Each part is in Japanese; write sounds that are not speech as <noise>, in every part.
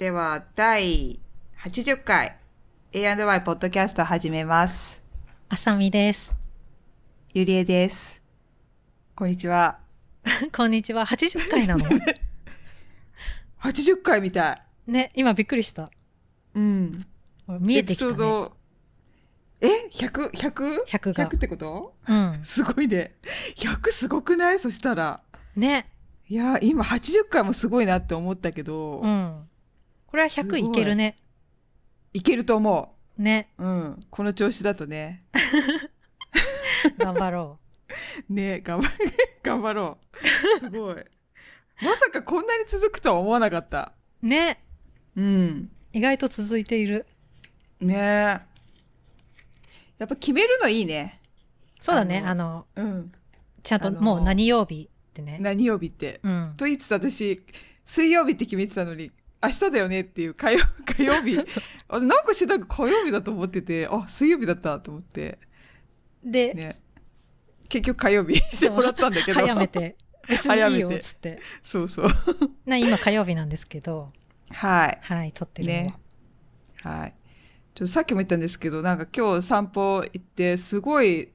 では、第80回 A&Y ポッドキャスト始めます。あさみです。ゆりえです。こんにちは。<laughs> こんにちは。80回なの？<laughs> 80回みたい。ね、今びっくりした。うん。見えてきた、ね。エピソード、え ?100、100? 100が100ってこと？うん。<laughs> すごいね。100すごくない？そしたら。ね。いや、今80回もすごいなって思ったけど、うん。これは100すごいいけるね。いけると思ね。う。うん。この調子だとね。頑張ろ <laughs> ね頑張、<laughs> 頑張ろう。すごい。まさかこんなに続くとは思わなかった。う。ね。うん。意外と続いている。ねやっぱ決めるのいいね。そうだね。ああの、うん。ちゃんともう何曜日ってね。何曜日って。うん。と言いつつ私、水曜日って決めてたのに、明日だよねっていう火曜 <laughs> 火曜日。あなんかしてた火曜日だと思ってて、あ、水曜日だったと思って。で、ね。結局火曜日に <laughs> してもらったんだけど。早め。て。別にいいよ、つって。そうそう。な、今火曜日なんですけど、はい。はい、撮ってるね。はい。ちょっとさっきも言ったんですけど、なんか今日散歩行って、すごい、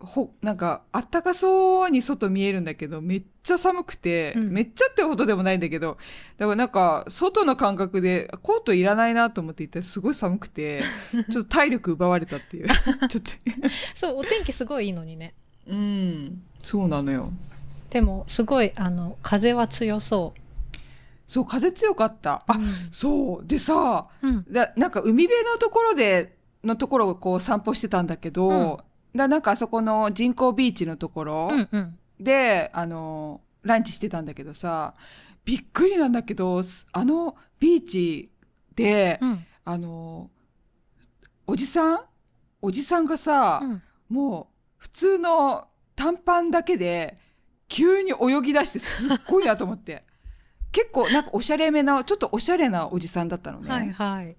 ほ、なんか、あったかそうに外見えるんだけど、めっちゃ寒くて、うんめっちゃってほどでもないんだけど、だからなんか、外の感覚で、コートいらないなと思って行ったらすごい寒くて、<laughs> ちょっと体力奪われたっていう。<laughs> ちょっと、そう、お天気すごいいいのにね。うん、そうなのよ。でも、すごい、あの、風は強そそう、風強かった。う。あ、そう。でさ、うん。だなんか海辺のところで、のところをこう散歩してたんだけど、うんだなんかあそこの人工ビーチのところうんうん。で、あの、ランチしてたんだけどさ、びっくりなんだけど、すあのビーチで、うん。あの、おじさん？おじさんがさ、うんもう普通の短パンだけで急に泳ぎ出してすっごいなと思って。<laughs> 結構なんかおしゃれめな、ちょっとおしゃれなおじさんだったのね。はいはい。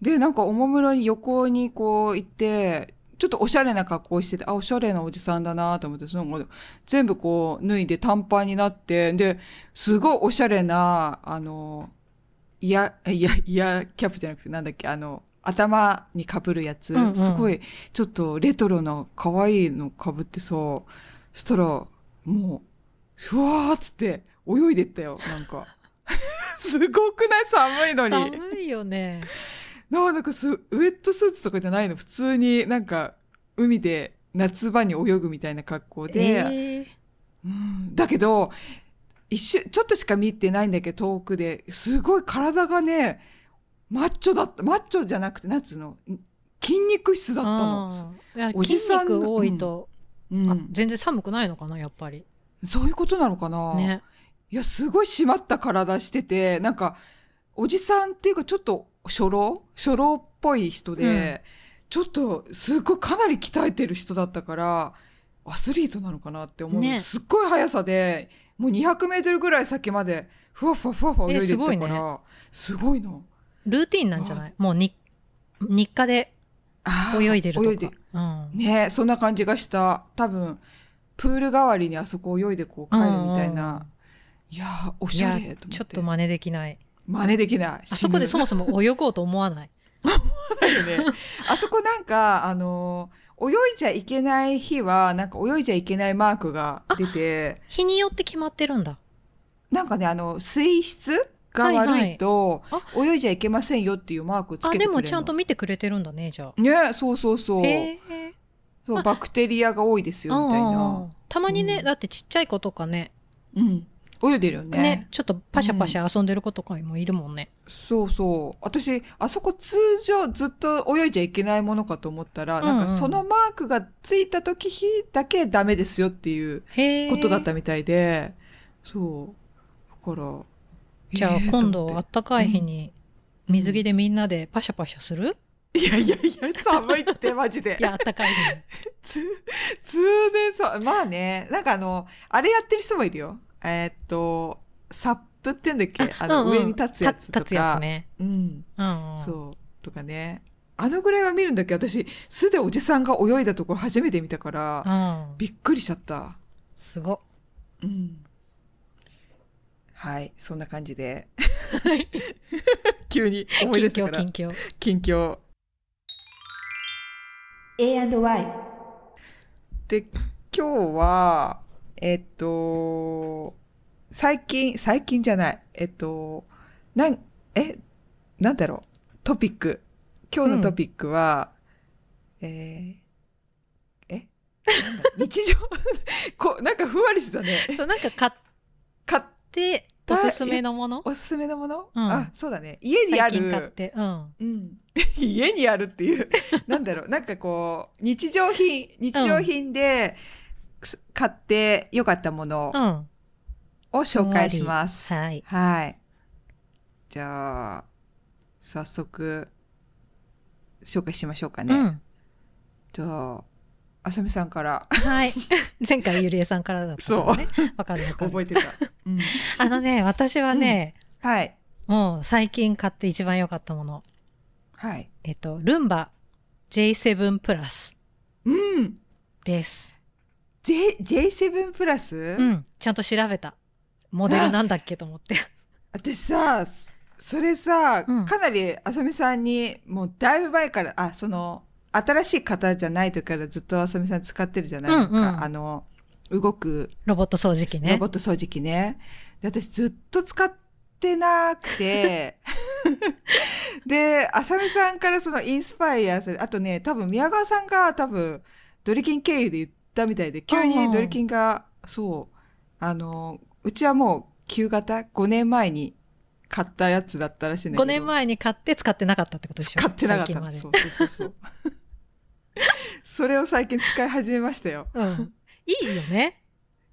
で、なんかおもむろに横にこう行って、ちょっとおしゃれな格好してて、あ、おしゃれなおじさんだなと思って、その全部こう脱いで短パンになって、で、すごいおしゃれな、あの、イヤ、いや、イヤキャップじゃなくてなんだっけ、あの、頭に被るやつ、うんうんすごい、ちょっとレトロな可愛いの被ってさ、そしたら、もう、ふわーっつって泳いでったよ、なんか。<laughs> すごくない？寒いのに。寒いよね。なんかす、ウェットスーツとかじゃないの？普通になんか、海で夏場に泳ぐみたいな格好で。えーうん、だけど、一瞬、ちょっとしか見てないんだけど、遠くで。すごい体がね、マッチョだった。マッチョじゃなくて、なんつうの、筋肉質だったの。おじさん筋肉多いと、あうん。全然寒くないのかな、やっぱり。そういうことなのかな、ね。いや、すごい締まった体してて、なんか、おじさんっていうかちょっと初老？初老っぽい人で、ちょっとすごいかなり鍛えてる人だったから、アスリートなのかなって思う。ねすっごい速さで、もう200メートルぐらい先まで、ふわふわふわふわ泳いでったから、えすごいねすごいの。ルーティンなんじゃない？もうに、日課で泳いでるとか。泳いでうん。ねそんな感じがした。多分、プール代わりにあそこ泳いでこう帰るみたいな。いやー、おいやしゃれと思って。ちょっと真似できない。真似できない。あそこでそももそも泳ごうと思わない。<laughs> よね。あそこなんか、あの、泳いじゃいけない日は、なんか泳いじゃいけないマークが出て、日によって決まってるんだ。なんかね、あの、水質が悪いと、はい泳いじゃいけませんよっていうマークつあ、けてくれるの。でもちゃんと見てくれてるんだね、じゃあ。ね、そうそうそう。そう、バクテリアが多いですよ、みたい。なんたまにね、うんだってちっちゃい子とかね、うん。泳いでるよね。ね、ちょっとパシャパシャ遊んでる子とかもいるもんね。そうそう。私、あそこ通常ずっと泳いじゃいけないものかと思ったら、なんうんうんかそのマークがついた時日だけダメですよっていう。ことだったみたいで、そう。だから、じゃあえー今度あったかい日に水着でみんなでパシャパシャする、ていやいやいや、寒いって、マジで。<laughs> いや、あったかい日に。<laughs> つ、通年さ、まあね、なんかあの、あれやってる人もいるよ。えーっと、サップって言うんだっけ？あの、うんうん上に立つやつとか。立つやつね。うん。うん、うん。そう。とかね。あのぐらいは見るんだけ？ど、私、素でおじさんが泳いだところ初めて見たから、うん。びっくりしちゃった。すご。うん。はい、そんな感じで。<laughs> 急に思い出近況、したから。近況。近況。A&Y で、今日は、えっと、最近、最近じゃない。えっと、なん、え、なんだろう。トピック。今日のトピックは、えー、え？なんだ？<laughs> 日常？<laughs> こう、なんかふんわりしてたね。そう、なんか買っ買っておすすめのもの？おすすめのもの、うんあ、そうだね。家にあ最近買っる。て。うん。うん。<laughs> 家にあるっていう。なんだろう。なんかこう、日常品、日常品で、す買ってよかったものうん。を紹介します。はい。はい。じゃあ、早速、紹介しましょうかね。うん。じゃあ、あさみさんからはい。<laughs> 前回ゆりえさんからだったからね。わかるわかる。覚えてた。うん、<laughs> あのね、私はね、はい。もう最近買って一番良かったもの。はい。えっと、ルンバ J7 プラスうん。です。J、J7 プラス、うん。ちゃんと調べた。モデルなんだっけと思って。<laughs> 私さ、そそれさ、うんかなりあさみさんに、もうだいぶ前から、あ、その、新しい方じゃない時からずっとあさみさん使ってるじゃないですか。うんうんあの、動くロボット掃除機ねロボッ。ト掃除機ね。で私ずっと使ってなくて、で、あさみさんからそのインスパイアあとね、多分宮川さんが多分ドリキン経由で言ったみたいで、急にドリキンが、そう、あの、うちはもう旧型 ?5 年前に買ったやつだったらしいんだけど。5年前に買って使ってなかったってことでしょ？使ってなかったそうそうそう <laughs> それを最近使い始めましたよ。うん。いいよね。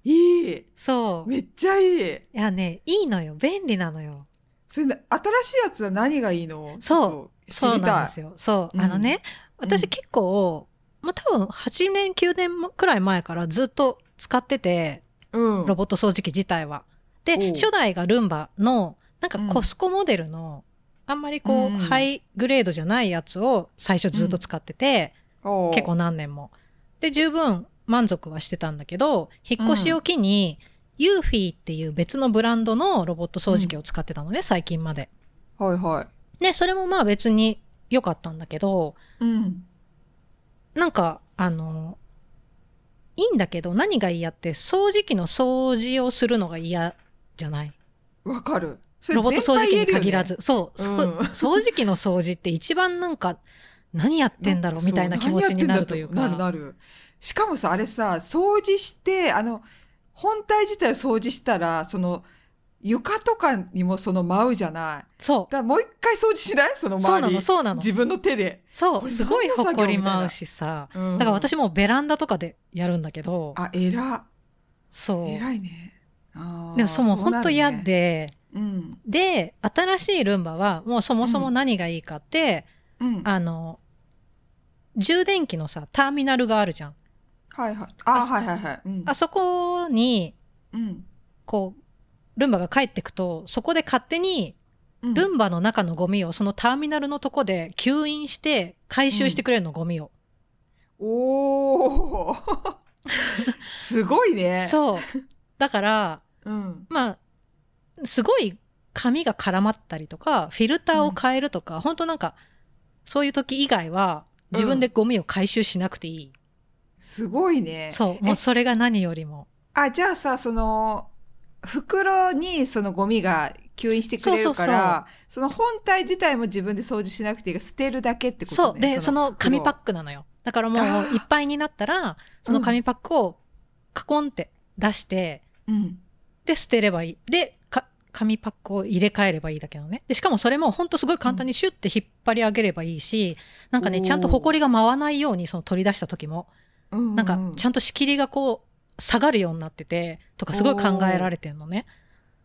いいそう。いめっちゃいいやね、いいのよ。便利なのよ。それね、新しいやつは何がいいの？そうそう。なんですよ。そう。うんあのね、私うん結構、まあ、多分8年、9年くらい前からずっと使ってて、うん。ロボット掃除機自体は。で、おう初代がルンバの、なんかうんコスコモデルの、あんまりこう、うんハイグレードじゃないやつを最初ずっと使ってて、おう結構何年も。で、十分満足はしてたんだけど、引っ越しを機に、ユーフィーっていう別のブランドのロボット掃除機を使ってたのね、最近まで。はいはい。で、それもまあ別に良かったんだけど、うん。なんか、あの、いいんだけど、何が嫌って、掃除機の掃除をするのが嫌じゃない？わかる。ロボット掃除機に限らず。全そう、そうん掃除機の掃除って一番なんか、何やってんだろう？みたいな気持ちになるというか。なるなる。しかもさ、あれさ、掃除して、あの、本体自体を掃除したら、その、床とかにもその舞うじゃない。そだからもう一回掃除しない？そのう。そう周り。なの、そうなの。自分の手で。そう、すごい埃舞うしさ。うんだから私もうベランダとかでやるんだけど、あ、偉。そう。偉いね。あーでもそうもう本当嫌ね。で、うん。で、新しいルンバはもうそもそも何がいいかって、うん。あの、充電器のさ、ターミナルがあるじゃん。はいはい。あ、はいはいはい。うん。あそこに、うん。こう、ルンバが帰ってくと、そこで勝手にうんルンバの中のゴミをそのターミナルのとこで吸引して回収してくれるの、ゴミを。おー <laughs> すごいね。そう。だから、う。うん。まあ、すごい紙が絡まったりとか、フィルターを変えるとか、本当なんか、そういう時以外は自分でゴミを回収しなくていい。すごいね。そう。もうそれが何よりも。あ、じゃあさ、その、袋にそのゴミが吸引してくれるから、その本体自体も自分で掃除しなくていいが捨てるだけってことね。そう。で、その紙パック。クなのよ。だからもういっぱいになったら、その紙パックをカコンって出して、うん。で、捨てればいい。で、か紙パックを入れ替えればいいだけなのね。で、しかもそれもほんとすごい簡単にシュッて引っ張り上げればいいし、なんかね、ちゃんと埃が舞わないようにその取り出した時も、うんなんかちゃんと仕切りがこう、下がるようになってて、とかすごい考えられてんのね。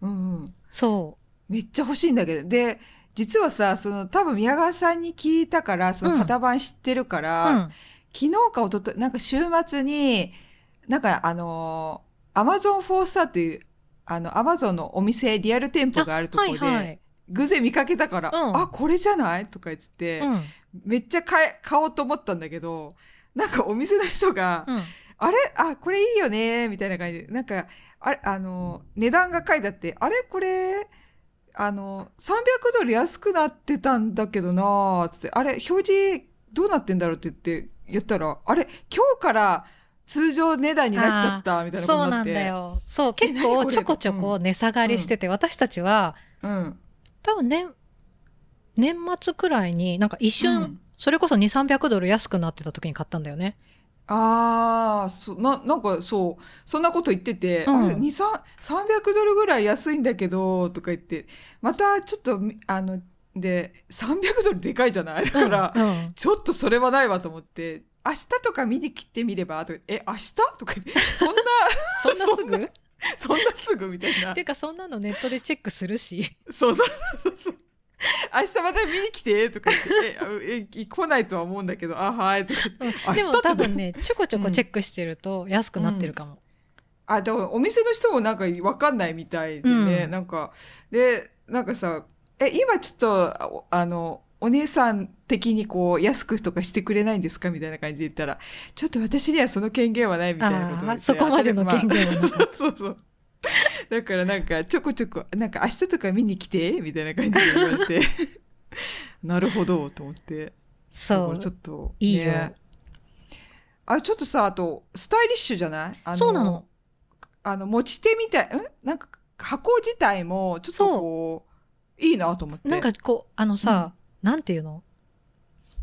うんうん。そめっちゃ欲しいんだけど。で、実はさ、その、多分宮川さんに聞いたから、その型番知ってるかう。ら、うん。昨日か一昨日なんか週末に、なんかあのー、アマゾンフォースターっていう、あの、アマゾンのお店、リアル店舗があるところで、はいはい。偶然見かけたから、うんあ、これじゃない？とか言って、うん。めっちゃ買え、買おうと思ったんだけど、なんかお店の人が、うん。あれ？あ、これいいよね。みたいな感じ。で、なんか、あれ、あの、値段が書いてあって、あれ？これ、あの、300ドル安くなってたんだけどなー。つって、あれ、表示どうなってんだろうって言って、言ったら、あれ、今日から通常値段になっちゃった、みたいなことそうなん。だよ。そう、結構ちょこちょこ値下がりしてて、私たちは、うん。多分年、年末くらいに、なんか一瞬、うん。それこそ2、300ドル安くなってた時に買ったんだよね。ああ、そ、な、なんかそう、そんなこと言ってて、うん。あれ、2、3、300ドルぐらい安いんだけど、とか言って、またちょっと、みあの、で、300ドルでかいじゃない？だから、うん。うんちょっとそれはないわと思って、明日とか見に来てみれば？とか、え、明日？とか言って、そんな、<laughs> そんなすぐ？っそんなすぐみたいな。ていうか、そんなのネットでチェックするし。そうそうそうそう。<laughs> 明日また見に来てとか言って、え、え、来ないとは思うんだけど、あ、はい、とか言でも多分ね、ちょこちょこチェックしてると安くなってるかも。あ、だからお店の人もなんかわかんないみたいでね、うん。なんか、で、なんかさ、え、今ちょっと、あの、お姉さん的にこう、安くとかしてくれないんですかみたいな感じで言ったら、ちょっと私にはその権限はないみたいなことそこまでの権限はなかった。そ <laughs> うそうそう。<laughs> だからなんか、ちょこちょこ、なんか明日とか見に来てみたいな感じで言われて、<laughs> なるほど、と思って。そうちょ。っと、いいよねあ、ちょっとさ、あと、スタイリッシュじゃない？あそうなの。あの、持ち手みたい、ん？なんか、箱自体も、ちょっとこう、いいなと思って。なんかこう、あのさ、なんていうの？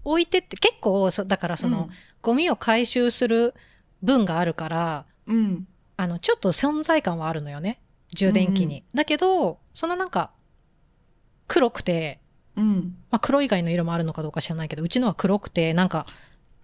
置いてって、結構、そだからその、ゴミを回収する分があるから、うん、うん。あの、ちょっと存在感はあるのよね。充電器に。だけど、そのなんか、黒くて、うん。まあ、黒以外の色もあるのかどうか知らないけど、うちのは黒くて、なんか、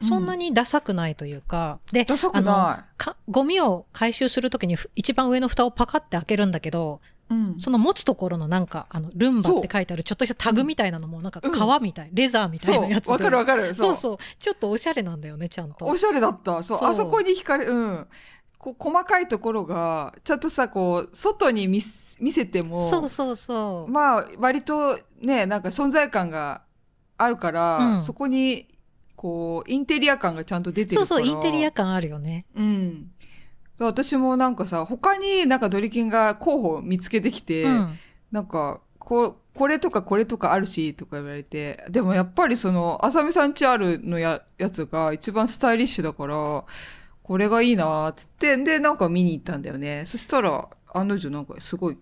そんなにダサくないというか、で、ダサくなかゴミを回収するときにふ一番上の蓋をパカって開けるんだけど、い。うん。その持つところのなんか、あの、ルンバって書いてあるちょっとしたタグみたいなのも、なんかうん革みたい、レザーみたいなやつわかるわかる。そうそう。ちょっとおしゃれなんだよね、ちゃんと。おしゃれだった。そう、そうあそこに惹かれ、うん。こう、細かいところが、ちゃんとさ、こう、外に見せても、そうそうそう。まあ、割とね、なんか存在感があるから、うんそこに、こう、インテリア感がちゃんと出てるから。そうそう、インテリア感あるよね。うん。私もなんかさ、他になんかドリキンが候補見つけてきて、うん。なんか、ここれとかこれとかあるし、とか言われて、でもやっぱりその、あさみさんちあるのや、やつが一番スタイリッシュだから、これがいいなーっつって、で、なんか見に行ったんだよね。そしたら、案の定なんかすごい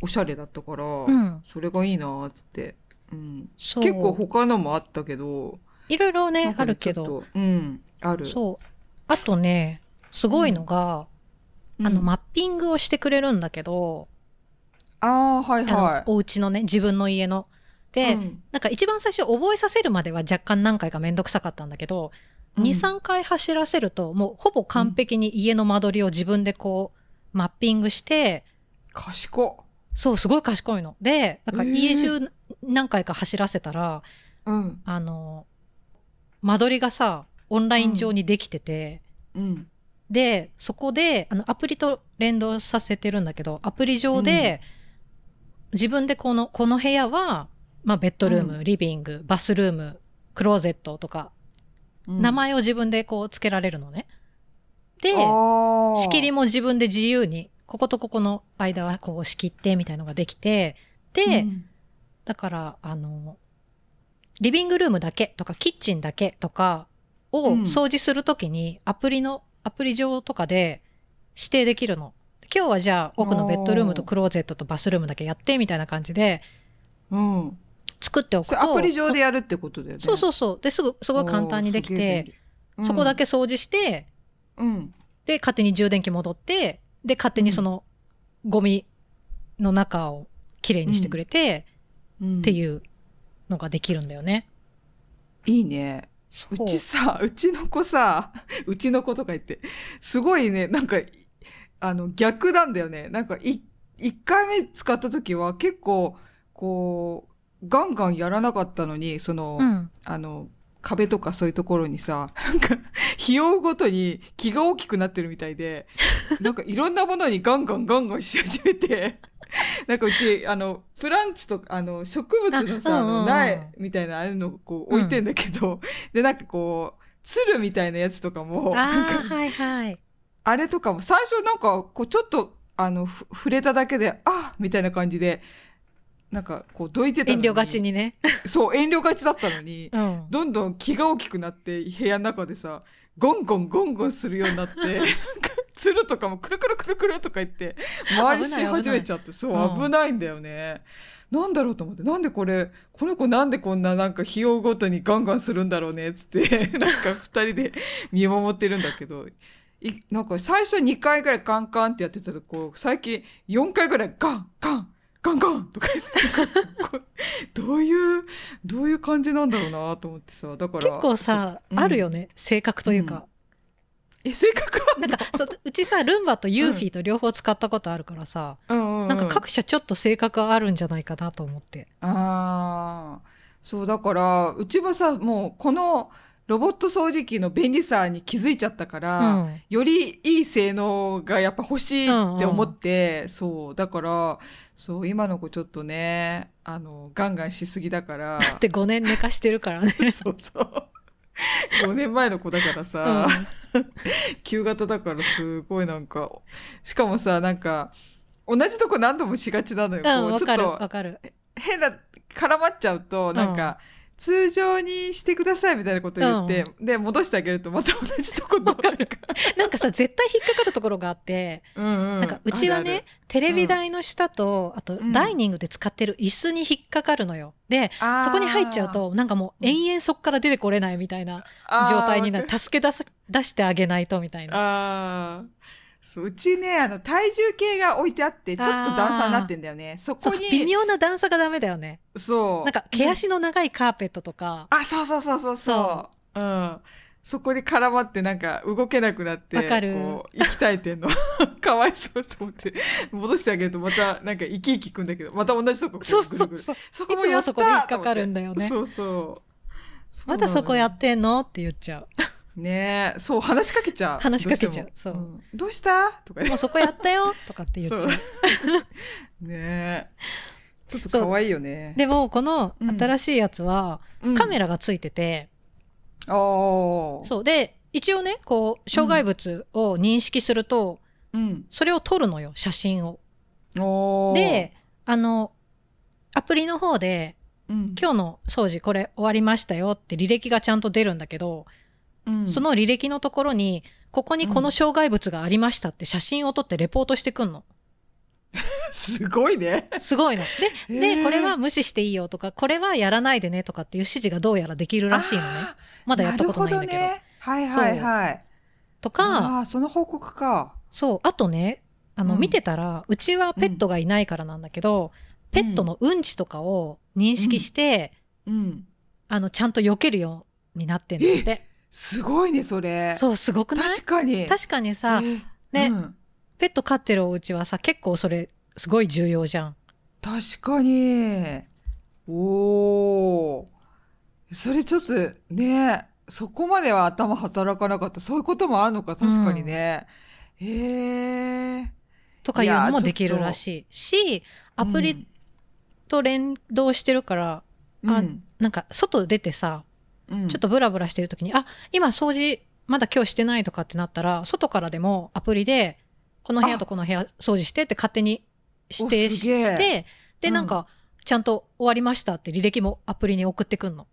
おしゃれだったから、うん。それがいいなーっつって。うん。結構他のもあったけど、いろいろね、あるけど。うん、ある。そう。あとね、すごいのが、うんあの、マッピングをしてくれるんだけど、ああ、はいあはのお家のね、自分の家の。い。で、うんなんか一番最初覚えさせるまでは若干何回かめんどくさかったんだけど、うん2、3回走らせると、もうほぼ完璧に家の間取りを自分でこう、マッピングして、賢っ。そう、すごい賢いの。で、なんか家中何回か走らせたら、うん。あの、間取りがさ、オンライン上にできてて、うん。で、そこで、あの、アプリと連動させてるんだけど、アプリ上で、自分でこの、この部屋は、まあ、ベッドルーム、うリビング、バスルーム、クローゼットとか、うん名前を自分でこう、つけられるのね。で、仕切りも自分で自由に、こことここの間はこう仕切ってみたいのができて、で、うんだから、あの、リビングルームだけとか、キッチンだけとかをうん掃除するときに、アプリの、アプリ上とかで指定できるの。今日はじゃあ、奥のベッドルームとクローゼットとバスルームだけやって、みたいな感じでうん。作っておくと。アプリ上でやるってことだよね。そうそうそう。で、すぐ、すごい簡単にできて、、そこだけ掃除して、うん。で、勝手に充電器戻って、で、勝手にその、ゴミの中をきれいにしてくれて、うん。っていうのができるんだよね。いいね。そううちさ、うちの子さ、<laughs> うちの子とか言って、すごいね、なんか、あの、逆なんだよね。なんか、い、一回目使った時は結構、こう、ガンガンやらなかったのに、その、うん。あの、壁とかそういうところにさ、なんか、<laughs> 費用ごとに気が大きくなってるみたいで、<laughs> なんかいろんなものにガンガンガンガンし始めて、なんかうち、あの、プランツとか、あの、植物のさ、苗みたいなああいうのをこう置いてんだけど、で、なんかこう、鶴みたいなやつとかも、なんか、はいはい。あれとかも、最初なんか、こう、ちょっと、あの、ふ触れただけで、あみたいな感じで、なんかこうどいてたの遠慮がちにね。そう遠慮がちだったのに <laughs> うん。どんどん気が大きくなって部屋の中でさゴンゴンゴンゴンするようになって <laughs> 鶴とかもくるくるくるくるとか言って周りし始めちゃってそううん危ないんだよね。なんだろうと思ってなんでこれこの子なんでこんななんか日をごとにガンガンするんだろうねっつって <laughs> なんか二人で見守ってるんだけどいなんか最初2回ぐらいカンカンってやってたとこ最近4回ぐらいガンガンガンガンとか言ってどういうどういう感じなんだろうなと思ってさだから。結構さ、うん。あるよね。性格というか。え性格はなんか、そううちさ、ルンバとユーフィーと両方使ったことあるからさ、うん。うんうんなんか各社ちょっと性格あるんじゃないかなと思って。ああそうだからうちもさもうこのロボット掃除機の便利さに気づいちゃったから、うん。よりいい性能がやっぱ欲しいって思って、そう。だからそう今の子ちょっとねあのガンガンしすぎだから。だって5年寝かしてるからね。<laughs> そうそう。5年前の子だからさ、旧型だからすごいなんかしかもさなんか同じとこ何度もしがちなのよ、うん、こうちょっとわかる。変な絡まっちゃうとなんか、通常にしてくださいみたいなこと言って、で戻してあげるとまた同じとこどかるか <laughs> なんかさ、絶対引っかかるところがあって、ら、うんうん、なんかうちはね、テレビ台の下と、あとうん。ダイニングで使ってる椅子に引っかかるのよ。で、そこに入っちゃうと、なんかもう延々そこから出てこれないみたいな状態になる。助け出す、出してあげないとみたいな。そううちねあの体重計が置いてあってちょっと段差になってんだよね。そこに微妙な段差がダメだよね。そう。なんか毛足の長いカーペットとか、あそうそうそうそうそう。う。ん。そこに絡まってなんか動けなくなってわかる。こう息絶えてんの。<laughs> かわいそうと思って。戻してあげるとまたなんか生き生きくんだけど。また同じとこそうそうそう。そいつもこもやったそこで引っかかるんだよね。そうそう。まだそこやっってんの？って言っちゃう。ねえそう話しかけちゃう。話しかけちゃう。そう。ん。どうした？とかもうそこやったよ。とかって言っちゃう。ねえ。ちょっと可愛いよね。でも、この新しいやつは、カメララがついてて、おー。そう。で、一応ね、こう、障害物を認識すると、うん。それを撮るのよ、写真を。で、あの、アプリの方で、うん。今日の掃除これ終わりましたよって履歴がちゃんと出るんだけど、うんその履歴のところに、ここにこの障害物がありましたって写真を撮ってレポートしてくんの。<laughs> すごいねすごいの。で、へで、ーこれは無視していいよとか、これはやらないでねとかっていう指示がどうやらできるらしいのね。あまだやったことないんだけど。どね。はいはいはい。とか、ああ、その報告か。そう、あとね、あの、うん見てたら、うちはペットがいないからなんだけど、ペットのうんちとかを認識して、うん。あの、ちゃんと避けるようになってんだって。すごいね、それ。そう、すごくない？確かに。確かにさ、えねうんペット飼ってるお家はさ、結構それ、すごい重要じゃん。確かに。おー。それちょっとね、そこまでは頭働かなかった。そういうこともあるのか、確かにね。へえ。とかいうのもできるらしいし、アプリと連動してるから、うん、あなんか外出てさ、うん。ちょっとブラブラしてる時に、あ、今掃除まだ今日してないとかってなったら、外からでもアプリで、この部屋とこの部屋掃除してって勝手に指定して、で、うん。なんか、ちゃんと終わりましたって履歴もアプリに送ってくんの。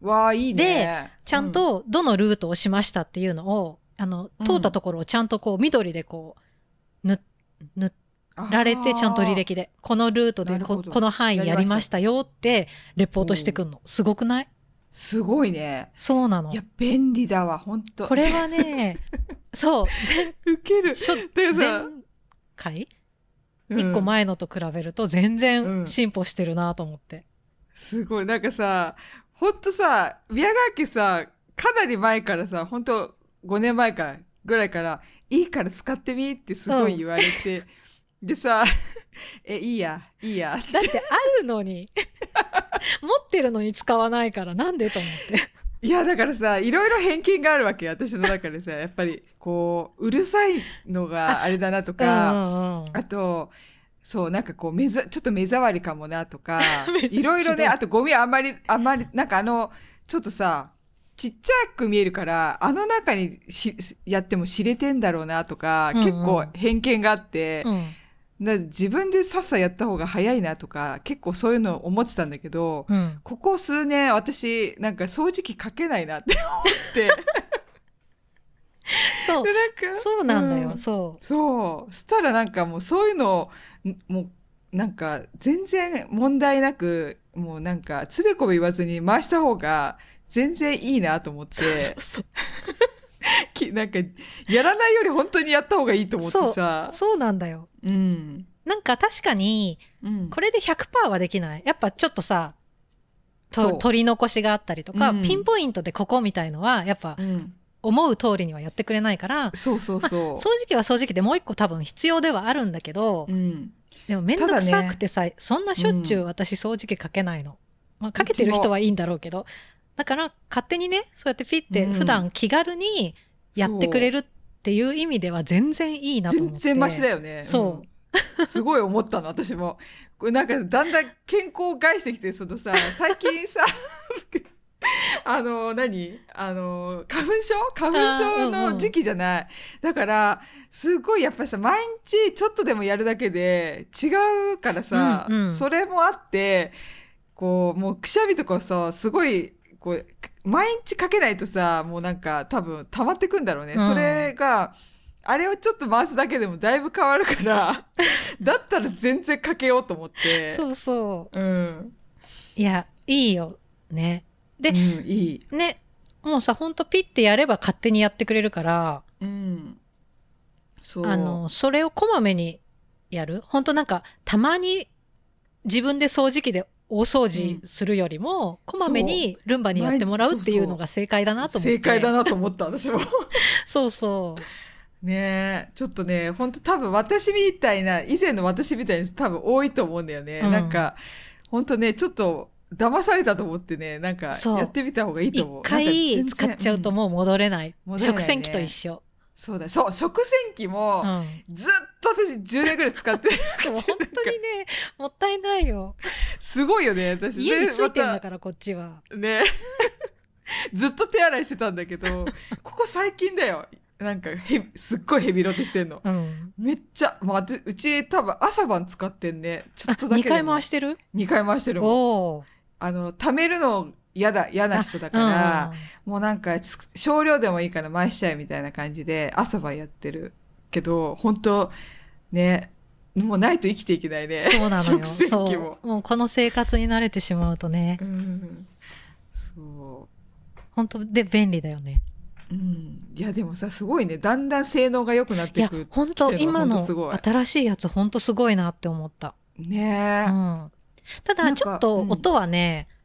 わあ、いいね。ちゃんとどのルートをしましたっていうのを、あの、うん。通ったところをちゃんとこう緑でこう、塗、塗うんられてちゃんと履歴で、このルートでこの範囲やりましたよって、レポートしてくんの。すごくない？すごいね。そうなのい。や、便利だわ、本当これはね、<laughs> そう、前、ウケる。前回？一個前のと比べると全う然ん進歩してるなと思って。すごい。なんかさ、ほんとさ、宮川家さ、かなり前からさ、ほんと5年前からぐらいから、いいから使ってみってすごい言われて、でさ、<laughs> え、いいや、いいや、だって。てあるのに、<laughs> 持ってるのに使わないからなんでと思って。いや、だからさ、いろいろ偏見があるわけよ私の中でさ、やっぱり、こう、うるさいのがあれだなとうんか、うんうん。あと、そう、なんかこう、目ざ、ちょっと目障りかもなとか <laughs> いろいろね、あとゴミあんまり、あんまり、なんかあの、ちょっとさ、ちっちゃく見えるから、あの中にしやっても知れてんだろうなとか、うんうん。結構偏見があって、うんだ自分でさっさやった方が早いなとか、結構そういうの思ってたんだけど、うん。ここ数年私、なんか掃除機かけないなって思って。そう。<laughs> そうなんだよ。うそう。そう。したらなんかもうそういうのもう、なんか全然問題なく、もうなんかつべこべ言わずに回した方が全然いいなと思って、そうそう <laughs> きなんかやらないより本当にやった方がいいと思ってさ。そうなんだよ。うん。なんか確かに、うん。これで100%はできない。やっぱちょっとさ、そうと取り残しがあったりとか、うんピンポイントでここみたいのは、やっぱうん。思う通りにはやってくれないから、そうそうそう。掃除機は掃除機でもう一個多分必要ではあるんだけど、うん。でもめんどくさくてさ、そんなしょっちゅう私掃除機かけないの。まあかけてる人はいいんだろうけど、だから勝手にね、そうやってピッてうん普段気軽にやってくれるっていう意味では全然いいなと思って。全然マシだよね。そううん。すごい思ったの、私も。これなんかだんだん健康を害してきて、そのさ、最近さ、<laughs> あの、何？あの、花粉症？花粉症の時期じゃない。だから、すごいやっぱりさ、毎日ちょっとでもやるだけで違うからさ、うんうんそれもあって、こう、もうくしゃみとかさ、すごい、こう、毎日かけないとさ、もうなんか多分溜まってくんだろうね。うんそれが、あれをちょっと回すだけでもだいぶ変わるから、<laughs> だったら全然かけようと思って。。そうそううん。う。いや、いいよ。ね。でうん、いい。ね、もうさ、ほんとピッてやれば勝手にやってくれるから、うん。そう。あの、それをこまめにやる？ほんとなんか、たまに自分で掃除機で大掃除するよりも、こまめにルンバにやってもらうっていうのが正解だなと思って。正解だなと思った、私も。<laughs> そうそう。ねえ、ちょっとね、本当多分私みたいな、以前の私みたいな人多分多いと思うんだよね。うんなんか、本当ね、ちょっと騙されたと思ってね、なんかやってみた方がいいと一思う。回なんか全然使っちゃうともう戻れない。戻れないね食洗機と一緒。そうだ、そう、食洗機も、うん。ずっと私10年ぐらい使ってる。で <laughs> も本当にね、もったいないよ。すごいよね、私。家についてんだでから、こっちは。ね。<laughs> ずっと手洗いしてたんだけど、ここ最近だよ。なんかへ、すっごいヘビロテしてんの。うん。めっちゃ、まあ、ううち多分朝晩使ってんね。ちょあ、っとだけ2回回ししてる？2回回してるもん。あの、貯めるの嫌だ、嫌な人だから、もうなんかつ少量でもいいから回しちゃえみたいな感じで朝晩やってるけど、本当ね、もうないと生きていけないね。うんそうなのよ。そも。う。もうこの生活に慣れてしまうとね、うん。そ本当で便利だよね。う。うん。いや、でもさ、すごいね。だんだん性能が良くなっいやてくる。、本当今の新しいやつ本当すごいなって思った。ねえ。うん。ただ、ちょっとうん音はね、うん。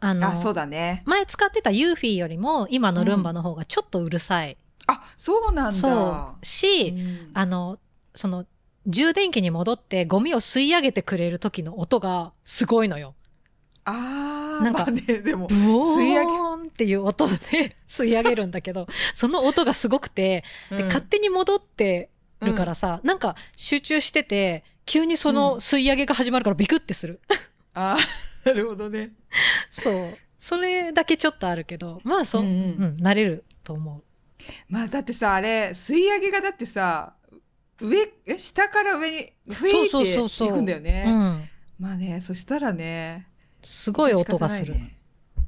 あの、あ、そうだね。前使ってたユーフィーよりも今のルンバの方がちょっとうるさい。あ、そうなんだ。そう。し、うんあの、その、充電器に戻ってゴミを吸い上げてくれる時の音がすごいのよ。あー、なんかまあね、でも、ブオ吸い上げーンっていう音で吸い上げるんだけど、その音がすごくて、でうん勝手に戻ってるからさ、なんか集中してて、急にその吸い上げが始まるからビクってする。あー、<laughs> なるほどね。そう。それだけちょっとあるけど、まあそう、ううんん、慣れると思まあだってさ、あれ、吸い上げがだってさ、上、え下から上に、ふいそうってそうそうそういくんだよね。う。うん。まあね、そしたらね。すごい音がする。ね。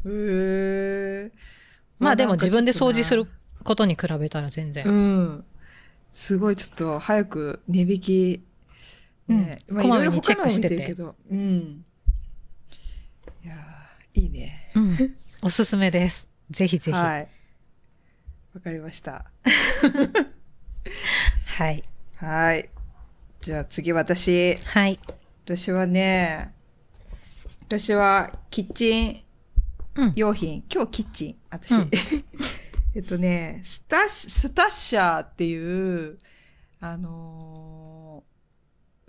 へえ。まあでも自分で掃除するまことに比べたら全然。うん。すごいちょっと早く値引き、ね、うんまあいろいろ他のも見チェックしててるけど。うん。いやーいいね。うん。おすすめです。ぜひぜひ。ははい。わかりました。<laughs> い。はい。じゃあ次私。はい。私はね、私はキッチンうん。用品、今日キッチン、私。うん <laughs> えっとね、スタッシ、スタッシャーっていう、あの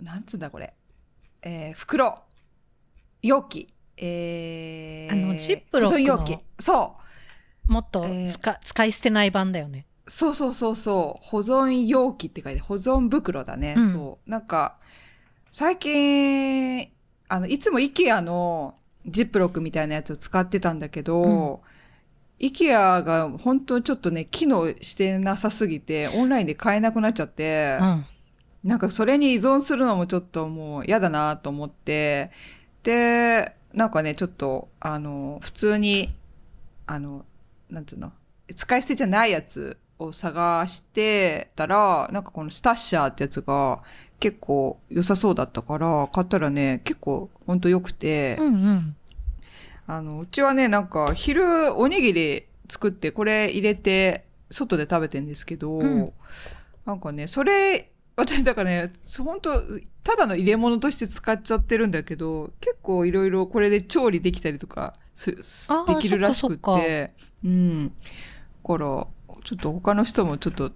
ーなんつうんだこれ。えー袋、容器、えー、あのジップロックの保存容器。そう。もっとえー使,、使い捨てない版だよね。そうそうそうそう。保存容器って書いて、保存袋だね。うんそう。なんか、最近、あの、いつも IKEA のジップロックみたいなやつを使ってたんだけど、IKEA が本当ちょっとね、機能してなさすぎて、オンラインで買えなくなっちゃってう、ん。なんかそれに依存するのもちょっともう嫌だなと思って、で、なんかね、ちょっと、あの、普通に、あの、なんつうの、使い捨てじゃないやつを探してたら、なんかこのスタッシャーってやつが結構良さそうだったから、買ったらね、結構ほんと良くて、うんうん。あの、うちはね、なんか、昼おにぎり作って、これ入れて、外で食べてんですけど、うんなんかね、それ、私、だからね、本当ただの入れ物として使っちゃってるんだけど、結構いろいろこれで調理できたりとかす、すできるらしくて、うん。だから、ちょっと他の人もちょっと、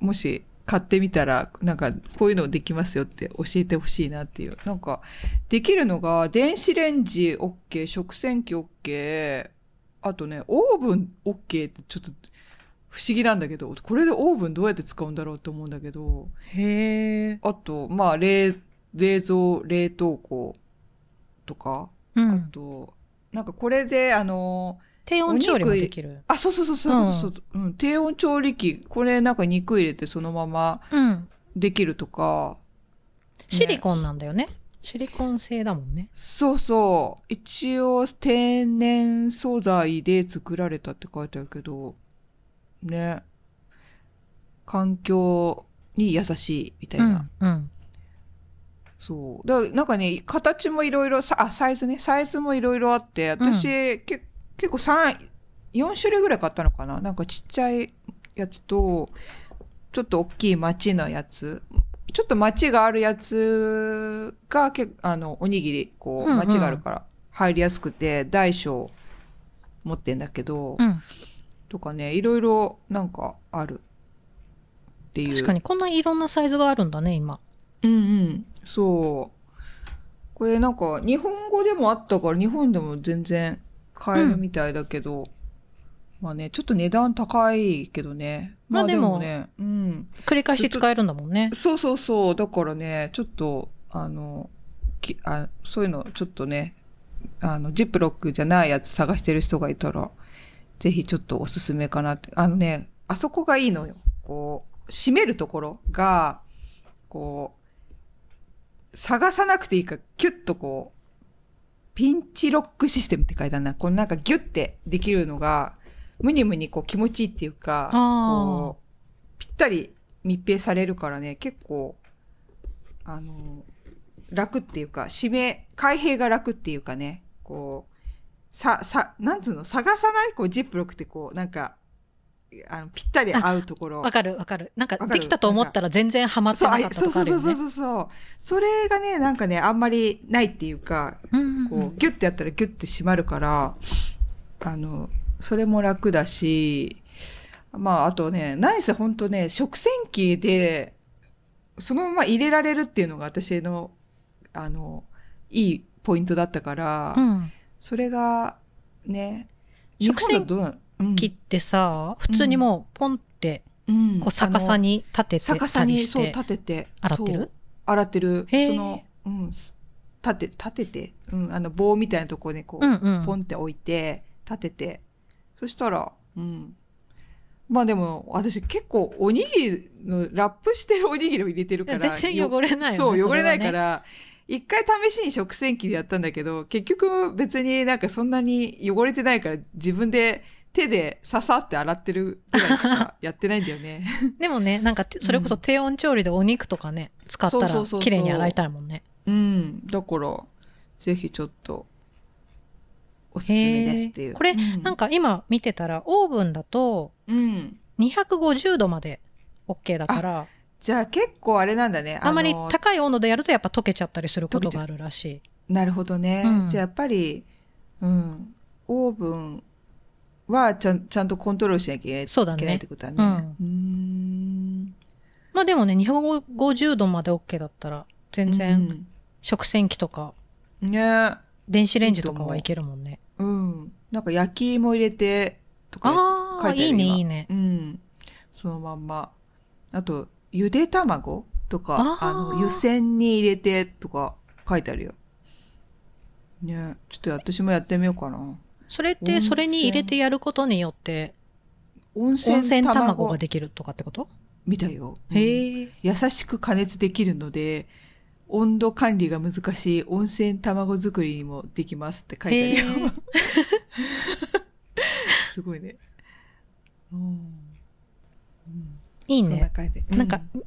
もし買ってみたら、なんか、こういうのできますよって教えてほしいなっていう。なんか、できるのが、電子レンジ OK、食洗機 OK、あとね、オーブン OK ってちょっと不思議なんだけど、これでオーブンどうやって使うんだろうと思うんだけど、へえ。あと、まあ、冷、冷蔵、冷凍庫とか、あうん。と、なんかこれで、あの、低温調理もできる。あ、そうそうそう、そういうことそう、うん、低温調理器、これなんか肉入れてそのままうん。できるとか、シリコンなんだよね。シリコン製だもんね。そうそう。一応天然素材で作られたって書いてあるけど、ね。環境に優しいみたいうな。ん。うん。そう。だからなんかね、形もいろいろ、さあ、サイズね。サイズもいろいろあって、私、け結構3、4種類ぐらい買ったのかな。なんかちっちゃいやつと、ちょっと大きい町のやつ。ちょっと町があるやつが、けあの、おにぎり、こう、うんうん町があるから入りやすくて、大小持ってんだけど、うん。とかね、いろいろなんかある。っていう。確かに、こんないろんなサイズがあるんだね、今。うんうん。そう。これなんか日本語でもあったから日本でも全然買えるみたいだけど、まあね、ちょっと値段高いけどね。まあでもね、うん。繰り返し使えるんだもんね。そうそうそう。だからね、ちょっと、あの、きあそういうのちょっとね、あの、ジップロックじゃないやつ探してる人がいたら、ぜひちょっとおすすめかなって。あのね、あそこがいいのよ。こう、閉めるところが、こう、探さなくていいから、キュッとこう、ピンチロックシステムって書いてあるな。このなんかギュッてできるのが、ムニムニこう気持ちいいっていうか、こう、ぴったり密閉されるからね、結構、あの、楽っていうか、閉め、開閉が楽っていうかね、こう、さ、さ、なんつうの、探さない？こう、ジップロックってこう、なんか、あの、ぴったり合うところ。わかるわかる。なんかできたと思ったら全然ハマってなかったそうそうそうとかあるよね。そうそう。それがね、なんかね、あんまりないっていうか、うんうんうこう、ギュッてやったらギュッて閉まるから、あの、それも楽だし、まあ、あとね、何せ本当ね、食洗機で、そのまま入れられるっていうのが私の、あの、いいポイントだったから、うん。それが、ね、食洗日本だとどうん。切ってさ、普通にもうポンって、うん。こう逆さに立てて逆さにそう。立てて洗ってる？洗ってる。そのうんす立て立てて、うん、あの棒みたいなところにこう、うんうん。ポンって置いて立てて。そしたらうん。まあでも私結構おにぎりのラップしてるおにぎりを入れてるから全然汚れないよねそう汚れないから一回試しに食洗機でやったんだけど結局別になんかそんなに汚れてないから自分で手でささって洗ってるぐらいしか <laughs> やってないんだよね。<laughs> でもね、なんかてそれこそ低温調理でお肉とかね、使ったらそうそうそうそう綺麗に洗いたいもんね。うん。だから、ぜひちょっと、おすすめですっていう。これうん、なんか今見てたら、オーブンだとうん。250度まで OK だから、じゃあ結構あれなんだね。あんまりの高い温度でやるとやっぱ溶けちゃったりすることがあるらしい。なるほどね。うんじゃあやっぱり、うん。オーブンはちゃんちゃんとコントロールしなきゃいけないってことだね。うんうーん。まあでもね、250度まで OK だったら、全然食洗機とかうん。ね電子レンジとかはいけるもんね。うん。なんか焼き芋入れて、とかああ、書いてあるいいね、今いいね。うん。そのまんま。あと、ゆで卵とか、あの、湯煎に入れてとか書いてあるよ。ねちょっと私もやってみようかな。それって、それに入れてやることによって、温温泉泉卵卵ができるとかってこと？見たよ。うんへえ。優しく加熱できるので、温度管理が難しい温泉卵作りにもできますって書いてあるよ。<laughs> すごいね。うんいいそんなね。感じで。なんかう、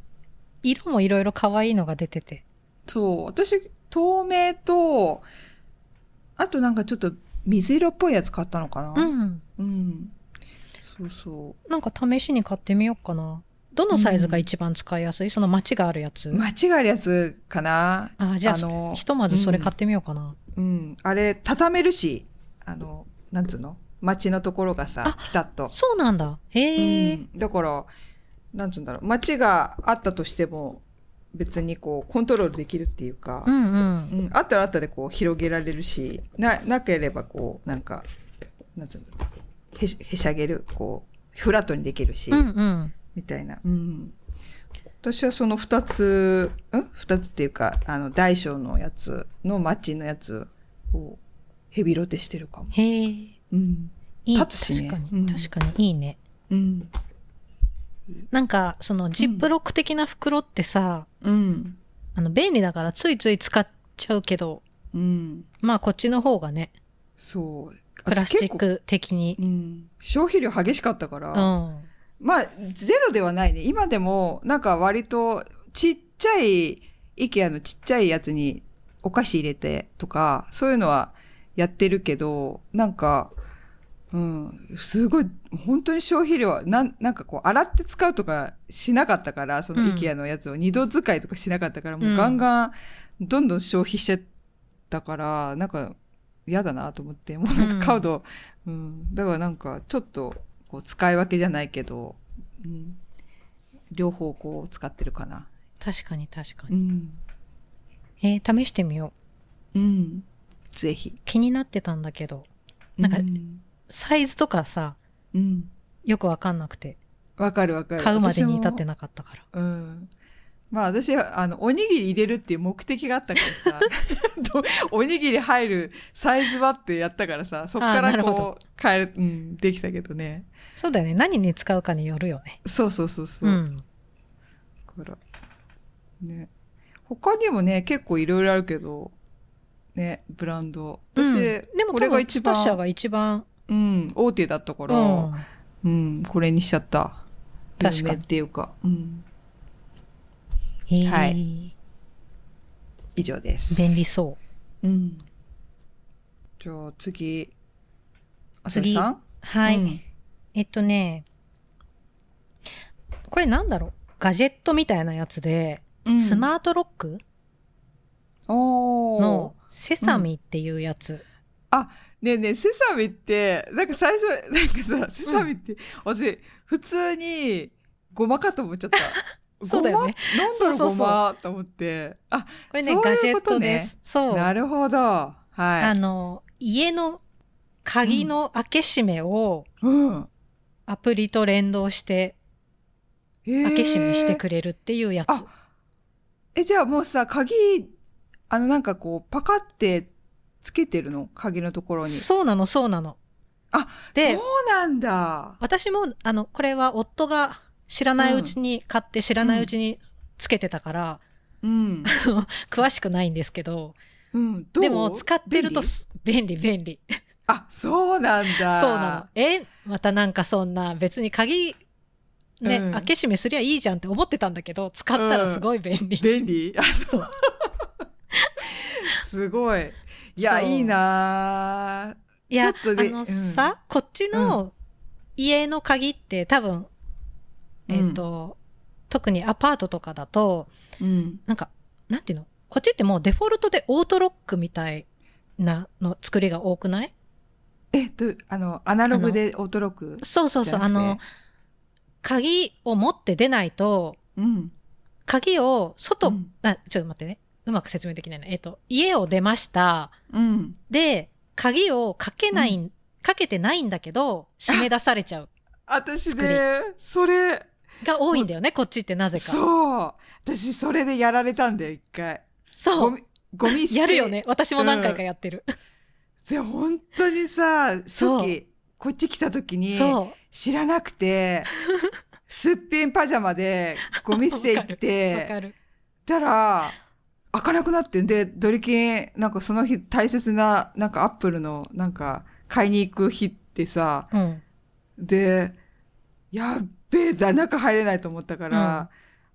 色もいろいろ可愛いのが出てて。そう、私、透明と、あとなんかちょっと水色っぽいやつ買ったのかな。うん。うん。そうそなんか試しに買ってみようかな。どのサイズが一番使いやすい、その街があるやつう。間違えるやつかな。あ、じゃあ、のひとまずそれ買ってみようかな。うん。あれ、畳めるし、あの、なんつうの？街のところがさ、ピタッと。そうなんだ。へえ、うん。だから、なんつうんだろう。街があったとしても、別にこう、コントロールできるっていうか、うんうん。うん、あったらあったでこう広げられるし、な、なければこう、なんか、なんつうんだろう。へし、へしゃげる、こう、フラットにできるし、うんうん。みたいな。うん。私はその二つ、ん？二つっていうか、あの、大小のやつのマッチのやつをヘビロテしてるかも。へえ。うん。いい。立つしね確かに、うん確かにいいね。うん。なんか、そのジップロック的な袋ってさ、うん。あの、便利だからついつい使っちゃうけど、うん。まあこっちの方がね、そう。プラスチック的に。うん。消費量激しかったから、うん。まあ、ゼロではないね。今でも、なんか割と、ちっちゃい、イケアのちっちゃいやつにお菓子入れてとか、そういうのはやってるけど、なんか、うん、すごい、本当に消費量は、なん、なんかこう、洗って使うとかしなかったから、そのうんイケアのやつを二度使いとかしなかったから、もううんガンガン、どんどん消費しちゃったから、なんか、嫌だなと思って、もうなんか買うと、うん、だからなんか、ちょっと、こう、使い分けじゃないけど、うん、両方こう、使ってるかな。確かに確かに。うん。えー試してみよう。うん。ぜひ。気になってたんだけど、なんかうん。サイズとかさ、うんよくわかんなくて、わかるわかる。買うまでに至ってななかったから。うん。まあ私は、あの、おにぎり入れるっていう目的があったからさ、<laughs> どおにぎり入るサイズはってやったからさ、そっからこう、変える、うん、できたけどね。そうだよね。何に使うかによるよね。そうそうそうそう。うん。だから、ね。他にもね、結構いろいろあるけど、ね、ブランド。私、うんでもこれが一番、が一番、うん、大手だったから、ううん、これにしちゃった。確かっていうか、うん。はい以上です。便利そうん。じゃあ次、あさ次りさん？う。はい。うんえっとね、これなんだろう？ガジェットみたいなやつで、うんスマートロック？のセサミっていうやつ。ねえねえ、セサミって、なんか最初、なんかさ、セサミって、私、普通に、ごまかと思っちゃった。<laughs> そうだよねなんだろう、そうそうそうごまと思って。あ、これね、そうガジェットです。そう。なるほど。はあの、家の鍵の開け閉めをい。うん。アプリと連動して開開け閉めしてくれるっていうやつ。あえ、じゃあもうさ、鍵、あの、なんかこう、パカってつけてるの？鍵のところに。そうなの、そうなの。あ、でそうなんだ。私も、あの、これは夫が知らないうちに買って知らないうちにつけてたから、うん。<laughs> 詳しくないんですけど、うん。どう？でも使ってると便利？す便利、便利。あ、そうなんだ。<laughs> そうなの。え、またなんかそんな、別に鍵、ね、うん開け閉めすりゃいいじゃんって思ってたんだけど、使ったらすごい便利。便利？あ、そう。<laughs> すごい。いや、いいなぁいや、ちょっとねあのうん。さ、こっちの家の鍵って多分、うん。えっ、と、特にアパートとかだと、うん。なんか、なんていうの？こっちってもうデフォルトでオートロックみたいなの作りが多くない？えっと、あの、アナログでオートロック？そうそうそう。あの、、鍵を持って出ないと、うん。鍵を外、うん。あ、ちょっと待ってね。うまく説明できないな。えっ、と、家を出ました。うん。で、鍵をかけない、うかけてないんだけど、締め出されちゃう。<laughs> 私ね、それ、が多いんだよね、こっちってなぜか。そう。私、それでやられたんだよ、一回。そう。ゴミ、やるよね。私も何回かやってる。で、本当にさ、初期、こっち来た時に。知らなくて、<laughs> すっぴんパジャマでゴミ捨て行っわて。たら、開かなくなってんで、ドリキン、なんかその日大切な、なんかアップルの、なんか買いに行く日ってさ、うん。で、やっべえだ、中入れないと思ったから、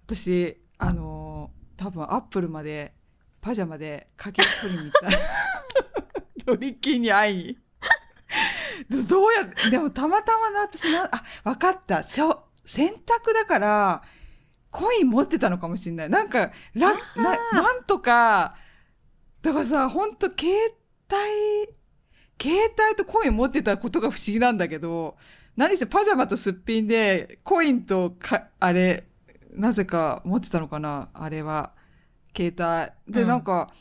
私、あのー多分アップルまで、パジャマで鍵を取りに行った。<laughs> ドリキンに会いに？で <laughs> どうやって、でもたまたまな、私な、あ、わかった。そう、洗濯だから、コイン持ってたのかもしれない。なんか、ら、な、なんとか、だからさ、ほんと携帯、携帯とコイン持ってたことが不思議なんだけど、何せパジャマとすっぴんで、コインとか、あれ、なぜか持ってたのかなあれは。携帯。で、うんなんか、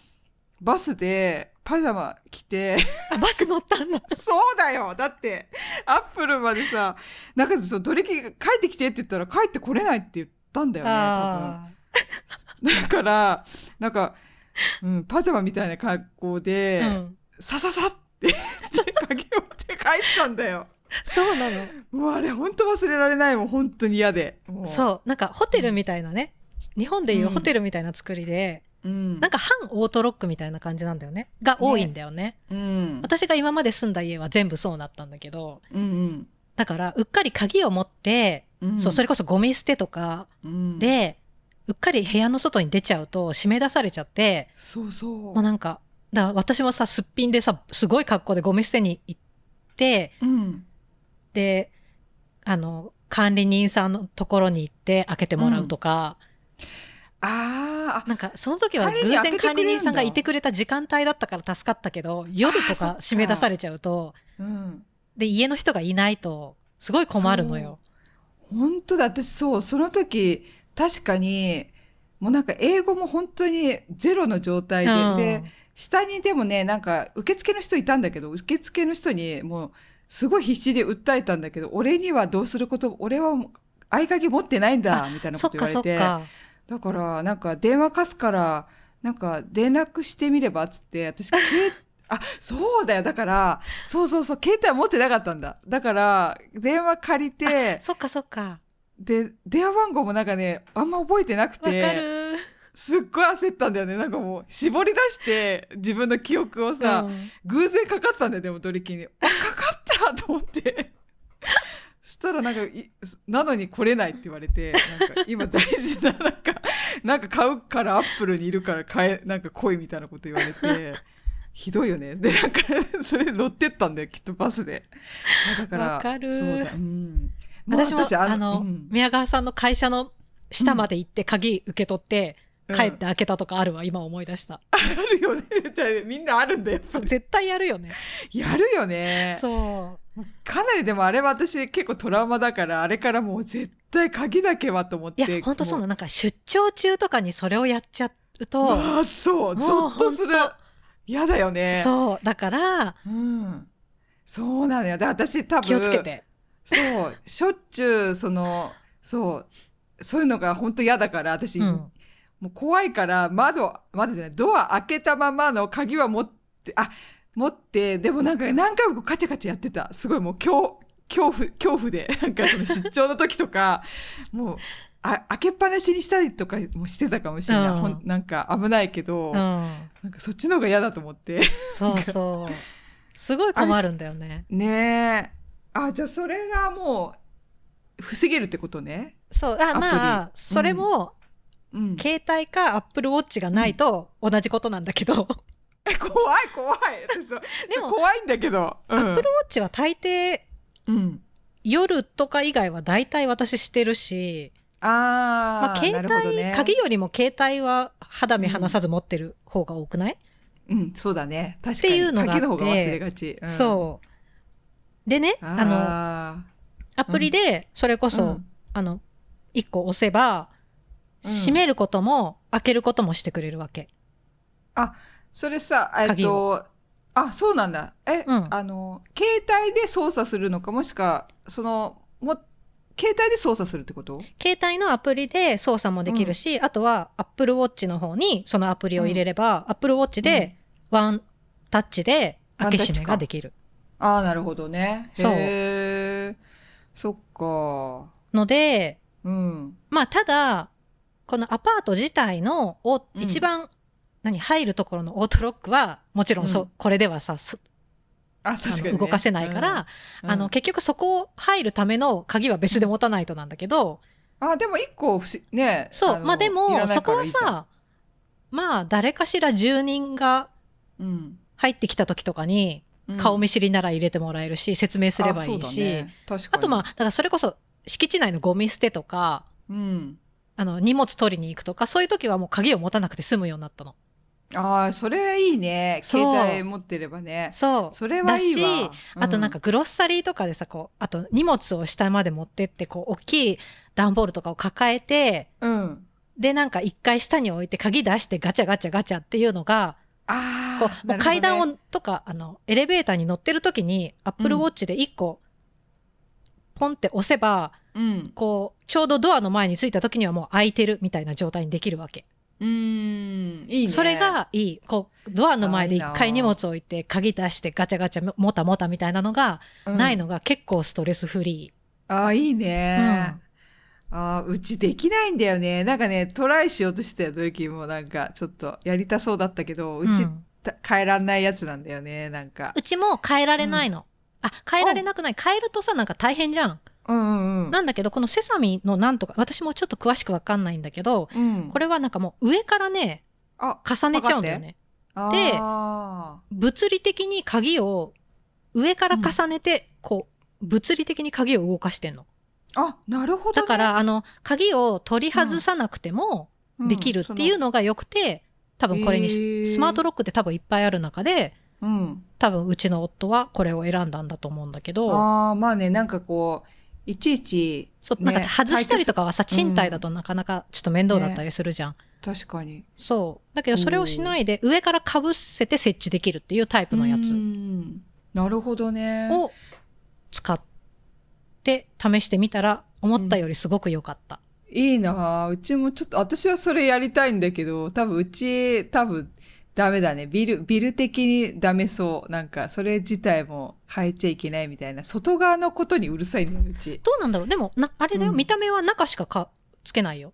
バスで、パジャマ着て、あ、バス乗ったんだ。<laughs> そうだよだって、アップルまでさ、なんかその、ドリキが帰ってきてって言ったら帰ってこれないって言ったんだよね、多あ分。だから、なんか、うん、パジャマみたいな格好で、ーうん。さささって、鍵を持って帰ったんだよ。そうなの。もうあれ、本当忘れられないもん、本当に嫌で。そう。なんかホテルみたいなね。日本でいうホテルみたいな作りで、うん。なんか半オートロックみたいな感じなんだよね。が多いんだよね。うん。私が今まで住んだ家は全部そうなったんだけど、うんだから、うっかり鍵を持って、うん。そう、それこそゴミ捨てとかうん、で、うっかり部屋の外に出ちゃうと締め出されちゃって、そうそう。もうなんか、だ私もさ、すっぴんでさ、すごい格好でゴミ捨てに行って、うん。で、あの、管理人さんのところに行って開けてもらうとか、あーあ、なんか、その時は偶然管理人さんがいてくれた時間帯だったから助かったけど、夜とか締め出されちゃうと、うん。で、家の人がいないと、すごい困るのよ。本当だ、私そう、その時、確かに、もうなんか英語も本当にゼロの状態で、うんで、下にでもね、なんか受付の人いたんだけど、受付の人にもう、すごい必死で訴えたんだけど、俺にはどうすること、俺は合鍵持ってないんだ、みたいなこと言われ。てか。だから、なんか電話貸すから、なんか連絡してみればっつって、私、けあ、そうだよ。だから、そうそうそう、携帯は持ってなかったんだ。だから、電話借りて、そっかそっか。わで、電話番号もなんかね、あんま覚えてなくかて、る。すっごい焦ったんだよね。なんかもう、絞り出して、自分の記憶をさ、うん偶然かかったんだよ、でも、ドリキンに。あ、かかったと思って。そしたらなんかい、なのに来れないって言われて、なんか今大事な、なんか、なんか買うからアップルにいるから買え、なんか来いみたいなこと言われて、ひどいよね。で、なんか、それで乗ってったんだよ、きっとバスで。あだから、わかるそうだ。うん。私も、あの、うん宮川さんの会社の下まで行って鍵受け取って、うん帰って開けたとかあるわ、今思い出した。あるよね。みんなあるんだよ。絶対やるよね。やるよね。そかなりでもあれは私結構トラウマだから、あれからもう絶対鍵だけはと思っう。いて。や、本当そうなもの。なんか出張中とかにそれをやっちゃううと、わあそう、ゾッとする。嫌だよね。そう。だから、うん。そうなのよ。で、私多分。気をつけ。て。そう。しょっちゅう、その、そう。そういうのが本当嫌だから、私、うん。もう怖いから、窓、窓じゃない、ドア開けたままの鍵は持って、あ、持って、でもなんか何回もカチャカチャやってた。すごいもう恐、恐怖、恐怖で、なんかその出張の時とか、もう、あ、開けっぱなしにしたりとかもしてたかもしれない。うんなんか危ないけど、うん。なんかそっちの方が嫌だと思って。そうそう。すごい困るんだよね。ねえ。あ、じゃあそれがもう、防げるってことね。そう。あ、まあ、それも、うん。携帯か Apple Watch がないと同じことなんだけど、え怖い怖い。でも怖いんだけど。うん。Apple Watch は大抵うん。夜とか以外は大体私してるし、あまあ、あ、携帯、ね。鍵よりも携帯は肌身離さず持ってる方が多くない、うん、そうだね。確かに。っていうのがあって鍵の方が忘れがち。うん、そう。でね、あの、あアプリで、それこそ、うんあの、一個押せば、うん閉めることも、開けることもしてくれるわけ。ーあ、それさ、えっ鍵と、あ、そうなんだ。え、うんあの、携帯で操作するのか、もしくは、その、も、携帯で操作するってこと？携帯のアプリで操作もできるし、あとは Apple Watch の方にそのアプリを入れれば、Apple Watch でワンタッチで開け閉めができる。ああ、なるほどね。そう。そっか。ので、うん。まあ、ただ、このアパート自体のおうん一番、何、入るところのオートロックは、もちろんそう、うんこれではさ、すあ、あ確かに、ね。の動かせないから、うん、あの、結局そこを入るための鍵は別で持たないとなんだけど、あ、でも一個不思ね。そう、のまあでも、そこはさ、まあ、誰かしら住人がうん。入ってきた時とかに、うん顔見知りなら入れてもらえるし、説明すればいいし、ね確かにあとまあ、だからそれこそ、敷地内のゴミ捨てとか、うん。あの、荷物取りに行くとか、そういう時はもう鍵を持たなくて済むようになったの。ああ、それいいね。携帯持ってればね。そう。それはいいわ。だし、あとなんかグロッサリーとかでさ、こう、あと荷物を下まで持ってって、こう、大きい段ボールとかを抱えて、うん、うん。で、なんか一回下に置いて鍵出してガチャガチャガチャっていうのが、ああ、こう、もう階段を、とか、あの、エレベーターに乗ってる時に、アップルウォッチで一個、ポンって押せば、うん。こう、ちょうどドアの前に着いた時にはもう開いてるみたいな状態にできるわけ。うーん、いいね。それ、がいい。こう、ドアの前で一回荷物置いて、鍵出してガチャガチャもたもたみたいなのがないのが結構ストレスフリああ、いいー。ね。ああ、うちできないんだよね。なんかね、トライしようとしてた時もなんか、ちょっとやりたそうだったけど、うち、うんた変えらんないやつなんだよね、なんかう。ちも変えられないの。あ、変えられなくない？変えるとさ、なんか大変じゃん。うんうんうん。なんだけど、このセサミのなんとか、私もちょっと詳しくわかんないんだけど、うん、これはなんかもう上からね、あ、重ねちゃうんだよね。であ物理的に鍵を上から重ねて、こう、物理的に鍵を動かしてんの。ーあ、なるほど、ね。だから、あの、鍵を取り外さなくてもうん、できるっていうのが良くて、多分これにし、へースマートロックって多分いっぱいある中で、うん。多分うちの夫はこれを選んだんだと思うんだけど、ああ、まあね、なんかこう、いちいち、そう、ねなんか外したりとかはさ、賃貸だとなかなかちょっと面倒だったりするじゃん。確かに。そう。だけどそれをしないで上から被せて設置できるっていうタイプのやつうんなるほどね。を使って試してみたら思ったよりすごく良かった。いいなあうちもちょっと、私はそれやりたいんだけど、多分うち、多分、ダメだね。ビル、ビル的にダメそう。なんか、それ自体も変えちゃいけないみたいな。外側のことにうるさいんだよ、うち。どうなんだろうでも、な、あれだよ、うん見た目は中しかかつけないよ。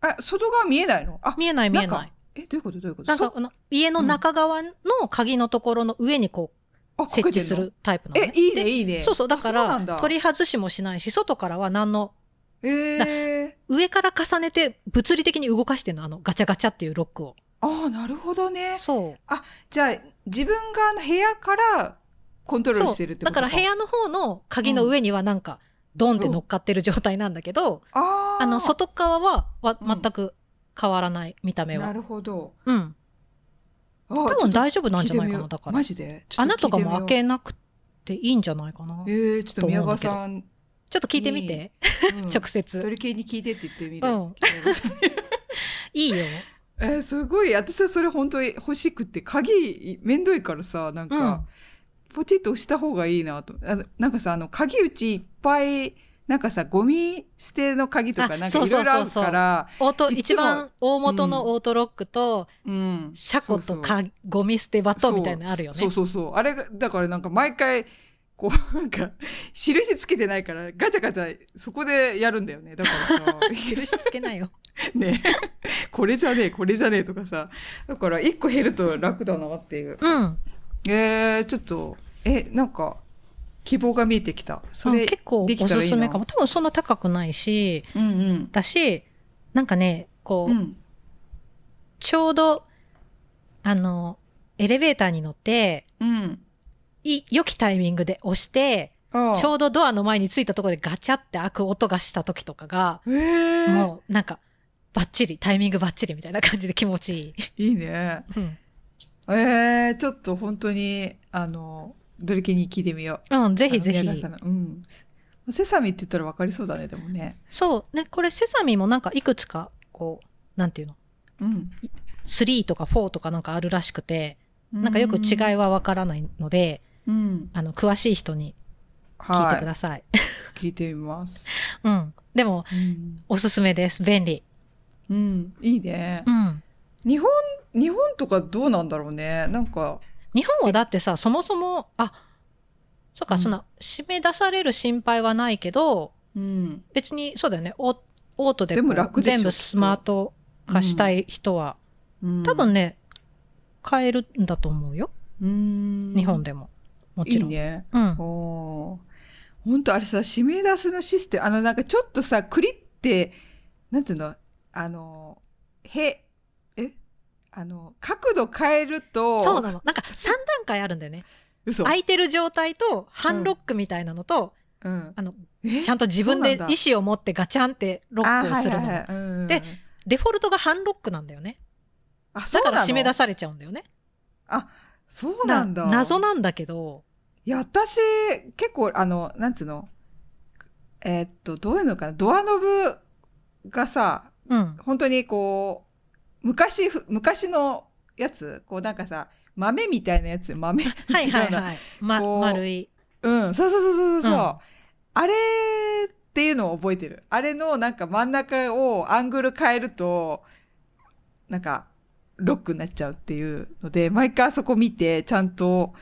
あ、外側見えないの？あ、見えない見えな中い。え、どういうこと？どういうこと？そ、なんか家の中側の鍵のところの上にこあう、設置す。るタイプなの、ね。え、いいね、でいいね。そうそう。だから、取り外しもしないし、外からは何の、えー、上から重ねて物理的に動かしてんの、あの、ガチャガチャっていうロックを。ああ、なるほどね。そう。じゃあ、自分がの部屋からコントロール。してるってことだから部屋の方の鍵の上にはなんか、ドンって乗っかってる状態なんだけど、あーあの、外側は、は、うん全く変わらない、見た目は。なるほど。うん。多多分大丈夫なんじゃないかな、だからマ。ジで？穴とかも開けなくていいんじゃないかな。えー、ちょっと宮川さん、ちょっと聞いてみて、うん <laughs> 直接。鳥系に聞いてって言ってみる。うん <laughs> いいよ。えーすごい。私はそれ本当に欲しくって、鍵、めんどいからさ、なんか、うん。ポチッと押した方がいいなと。あのなんかさ、あの、鍵うちいっぱい、なんかさ、ゴミ捨ての鍵とか、あなんかいろいろあるから、一番大元のオートロックと、うん。車庫とかゴミ捨て場とみたいなのあるよね。そうそうそう。あれが、だからなんか毎回、こう、なんか、<laughs> 印つけてないから、ガチャガチャ、そこでやるんだよね。だからさ、<laughs> 印つけないよ。<laughs> ね、これじゃねえ、これじゃねえとかさ。だから、一個減ると楽だなっていう。うん。えー、ちょっと、え、なんか、希望が見えてきた。それ、うん結構おすすめかも。多分そんな高くないし、うんうん。だし、なんかね、こう、うん。ちょうど、あの、エレベーターに乗って、うん。い、良きタイミングで押して、ちょうどドアの前に着いたところでガチャって開く音がした時とかが、えー、もうなんか、バッチリ、タイミングバッチリみたいな感じで気持ちいい。いいね。うん。えー、ちょっと本当に、あの、ドリケに聞いてみよう。うん、ぜひぜひうん。セサミって言ったら分かりそうだね、でもね。そう、ね、これセサミもなんかいくつか、こう、なんていうの？うん。3とか4とかなんかあるらしくて、なんかよく違いはわからないので、うん。あの、詳しい人に聞いはい。てください。聞いてみます。<laughs> うん。でも、うん。おすすめです。便利。うん。いいねう。ん。日本、日本とかどうなんだろうね。なんか、日本はだってさ、そもそも、あ、そっか、うんそんな、締め出される心配はないけど、うん。別に、そうだよね。お、オートで全部スマート化したい人は、うん多分ね、買えるんだと思うよ。うん日本でも。もちろん。いいね。うん。おー本当あれさ、締め出すのシステム、あのなんかちょっとさ、クリって、なんていうの？あの、へ、え？あの、角度変えると、そうなの。なんか3段階あるんだよね。嘘。空いてる状態と、ハンロックみたいなのと、うん。あの、え？ちゃんと自分で意思を持ってガチャンってロックをするの。あはいはいはいうんでデフォルトがハンロックなんだよね。あ、そうなの？だから締め出されちゃうんだよね。そうなんだ。謎なんだけど、いや、私、結構、あの、なんつうの？えーっと、どういうのかな？ドアノブがさ、うん。本当にこう、昔ふ、昔のやつこうなんかさ、豆みたいなやつ豆 <laughs> はいはいはい。ま、丸い。うん、そうそうそうそうそう。うんあれっていうのを覚えてる。あれのなんか真ん中をアングル変えると、なんか、ロックになっちゃうっていうので、毎回あそこ見て、ちゃんと、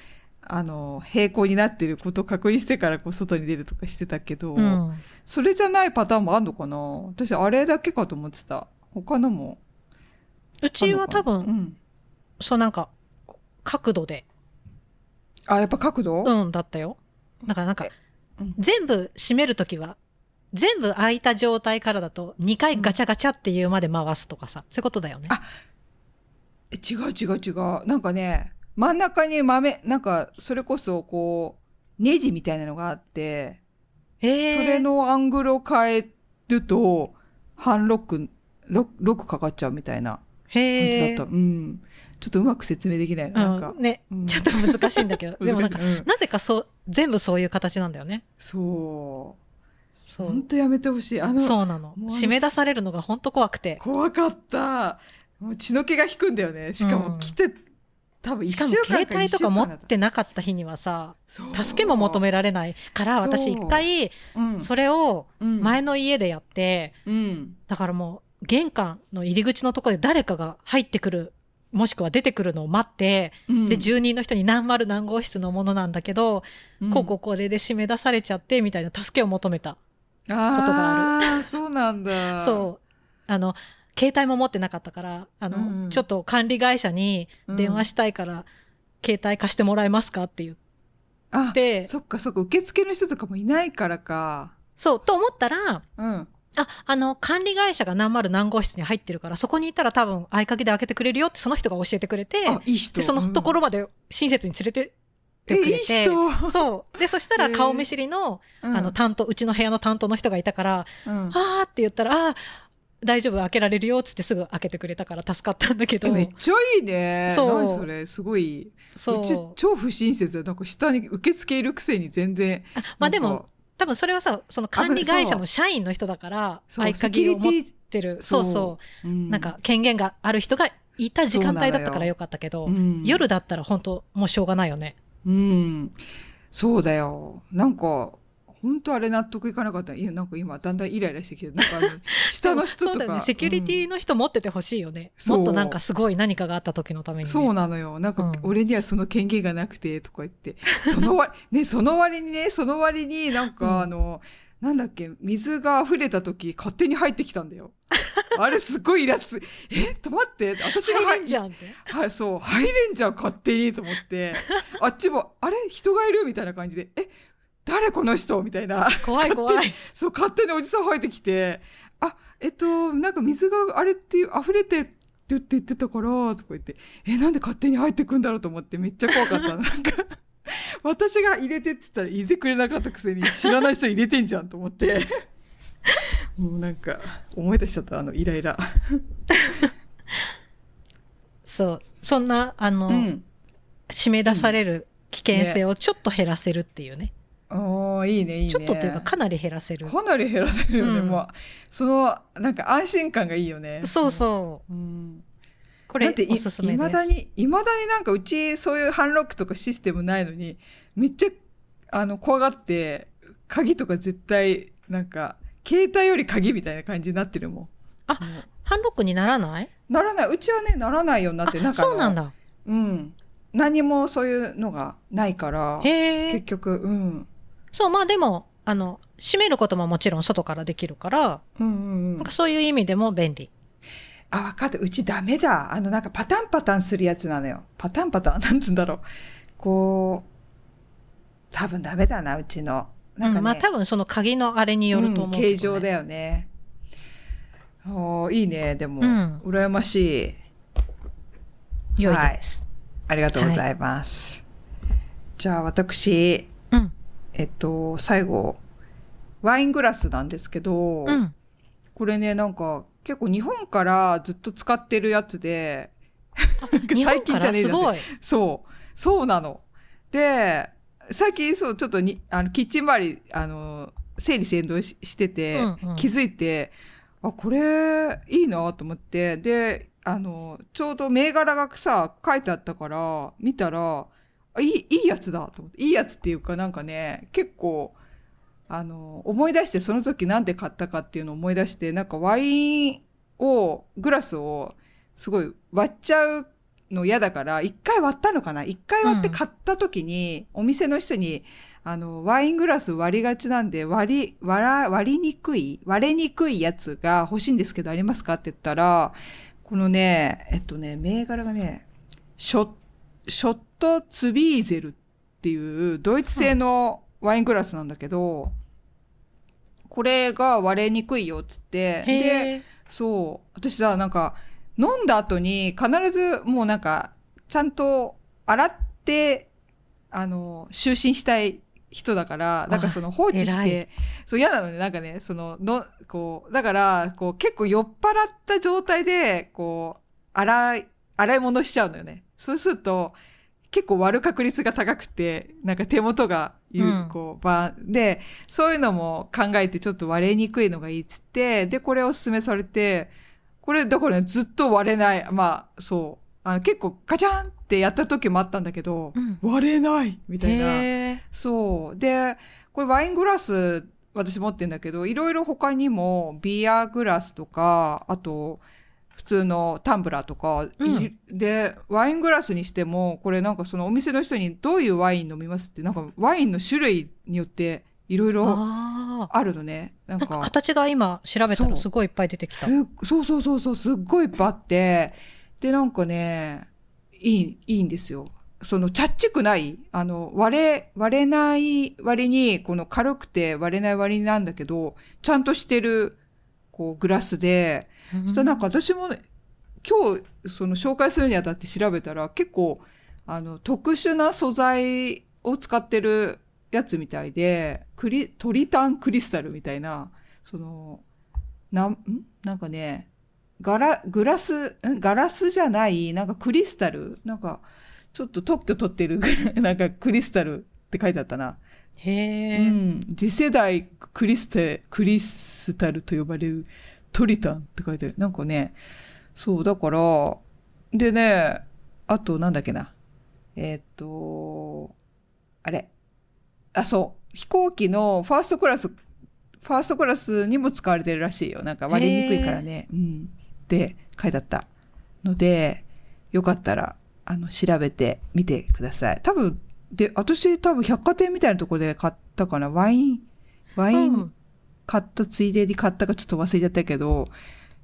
あの、平行になってることを確認してからこう外に出るとかしてたけど、うん。それじゃないパターンもあんのかな？私、あれだけかと思ってた。他のも。うちは多う分、ん。そうなんか、角度で、あ、やっぱ角度？うんだったよ。だからなんかえ、うん全部閉めるときは、全部開いた状態からだと、2回ガチャガチャっていうまで回すとかさ、そういうことだよね。あえ違う違う違う。なんかね、真ん中に豆、なんか、それこそ、こう、ネジみたいなのがあって、へえ。それのアングルを変えると、半ロック、ロックロックかかっちゃうみたいな感じ。だった。うん。ちょっとうまく説明できないな。なんかう、ん、ね、うんちょっと難しいんだけど、<laughs> でもなんか、うんなぜかそう、全部そういう形なんだよね。そう。そうほん。とやめてほしい。あの、そうなの。締め出されるのが本当怖くて。怖かった。もう血の気が引くんだよね。しかうんも来て、多分一しかも週間携帯とか持ってなかった日にはさ、助けも求められないから、私一回、うんそれをうん前の家でやって、うん。だからもう玄関の入り口のところで誰かが入ってくる、もしくは出てくるのを待って、うんで、住人の人に何丸何号室のものなんだけど、うんこうこうこれで締め出されちゃって、みたいな助けを求めた。ことがああ、そうなんだ。そう。あの、携帯も持ってなかったから、あの、うんちょっと管理会社に電話したいから、携帯貸してもらえますかって言っあ、て、そっかそっか、受付の人とかもいないからか。そう、と思ったら、うん。あ、あの、管理会社が何丸何号室に入ってるから、そこに行ったら多分合鍵で開けてくれるよってその人が教えてくれて、あ、いい人。で、そのところまで親切に連れてってくえ、いいれて、人。そう。で、そしたら顔見知りの、うんあの、、担当、うちの部屋の担当の人がいたから、うんあーって言ったら、あー大丈夫、開けられるよっつってすぐ開けてくれたから助かったんだけどえ、めっちゃいいね。そう何それ、すごい。そううち超不親切だ。なんか下に受付いるくせに全然。あまあでも、、多分それはさ、その管理会社の社員の人だから、合鍵を持ってる、ィそうそうう、んなんか権限がある人がいた時間帯だったからよかったけど、うん夜だったら本当もうしょうがないよね。うん。そうだよ。なんか、本当あれ納得いかなかった。いや、なんか今だんだんイライラしてきて、なんかあの下の人とか。そうだよね。セキュリティうんの人持っててほしいよね。そうもっとなんかすごい何かがあった時のために、ね。そうなのよ。なんかうん、俺にはその権限がなくて、とか言って。その割、<laughs> ね、その割にね、その割になんうんか、あの、なんだっけ、水が溢れた時、勝手に入ってきたんだよ。<laughs> あれすごいイラつ。え、と待って、私が入れんじゃんって。はい、そう、入れんじゃん、勝手に、と思って。あっちも、あれ人がいるみたいな感じで、え、誰この人？みたいな。怖い怖い。そう、勝手におじさん入ってきて、あ、えっと、なんか水があれっていう、溢れてるって言ってたから、とか言って、え、なんで勝手に入ってくんだろうと思ってめっちゃ怖かった。<laughs> なんか、私が入れてって言ったら入れてくれなかったくせに知らない人入れてんじゃんと思って。<laughs> もうなんか、思い出しちゃった、あの、イライラ。<laughs> そう。そんな、あの、うん。締め出される危険性をちょっと減らせるっていうね。ああ、いいね、いいね。ちょっとっていうかかなり減らせる。かなり減らせるよね。うんもう、その、なんか安心感がいいよね。そうそう。うん。これだっていおすすめです。いまだに、いまだになんかうちそういうハンロックとかシステムないのに、めっちゃ、あの、怖がって、鍵とか絶対、なんか、携帯より鍵みたいな感じになってるもん。あもハンロックにならない？うならない。うちはね、ならないようになって、なんあかそうなん。だ。うん。何もそういうのがないから。結局、うん。そう、まあでも、あの、閉めることももちろん外からできるから、うんうんうんなんかそういう意味でも便利。あ、わかった。うちダメだ。あの、なんかパタンパタンするやつなのよ。パタンパタン <laughs> なんつうんだろう。こう、多分ダメだな、うちの。なんかね、うんまあ多分その鍵のあれによると思うねん形状だよね。おーいいね、でも、うん羨ましい。良いです。ありがとうございます。じゃあ、私、うん。えっと、最後、ワイングラスなんですけど、うん。これね、なんか、結構日本からずっと使ってるやつで、<laughs> 最近じゃねえじゃん。そう。そうなの。で、最近そう、ちょっとに、あの、キッチン周り、あの、整理整頓ししてて、うんうん気づいて、あ、これ、いいなと思って、で、あの、ちょうど銘柄がさ、書いてあったから、見たら、あいい、いいやつだと思って。いいやつっていうかなんかね、結構、あの、思い出して、その時なんで買ったかっていうのを思い出して、なんかワインを、グラスを、すごい割っちゃうの嫌だから、一回割ったのかな？一回割って買った時に、お店の人に、あの、ワイングラス割りがちなんで、割り、割ら、割りにくい割れにくいやつが欲しいんですけど、ありますかって言ったら、このね、えっとね、銘柄がね、ショッ、ショットツビーゼルっていうドイツ製のワイングラスなんだけど、これが割れにくいよっつって、で、そう。私さ、なんか、飲んだ後に必ずもうなんか、ちゃんと洗って、あの、就寝したい人だから、なんかその放置し偉て、そう嫌なのね、なんかね、その、の、こう、だから、こう結構酔っ払った状態で、こう、洗い、洗い物しちゃうのよね。そうすると、結構割る確率が高くて、なんか手元が言う、うんこう、ばで、そういうのも考えてちょっと割れにくいのがいいっつって、で、これおすすめされて、これ、だからね、ずっと割れない。まあ、そう。あの結構ガチャンってやった時もあったんだけど、うん割れないみたいな。そう。で、これワイングラス、私持ってんだけど、いろいろ他にも、ビアグラスとか、あと、普通のタンブラーとか、うんいで、ワイングラスにしても、これなんかそのお店の人にどういうワイン飲みますって、なんかワインの種類によっていろいろああるのね。なんかか、形が今調べたらすごいいっぱい出てきた。そうそうそうそう、すっごいいっぱいあって、で、なんかね、いい、いいんですよ。その、ちゃっちくない、あの、割れ、割れない割に、この軽くて割れない割になんだけど、ちゃんとしてる、こう、グラスで、うん。そしたらなんか私もね、今日、その紹介するにあたって調べたら、結構、あの、特殊な素材を使ってるやつみたいで、クリ、トリタンクリスタルみたいな、その、なん、ん？なんかね、ガラ、グラス、ん？ガラスじゃない、なんかクリスタル？なんか、ちょっと特許取ってるなんかクリスタルって書いてあったな。へえ、うん。次世代クリステ、クリスタルと呼ばれるトリタンって書いてある。なんかね、そう、だから、でね、あとなんだっけな。えーっと、あれ。あ、そう。飛行機のファーストクラス、ファーストクラスにも使われてるらしいよ。なんか割れにくいからね。うん。って書いてあった。ので、よかったら、あの、調べてみてください。多分、で、私多分百貨店みたいなところで買ったかな。ワイン、ワインうん買ったついでに買ったかちょっと忘れちゃったけど、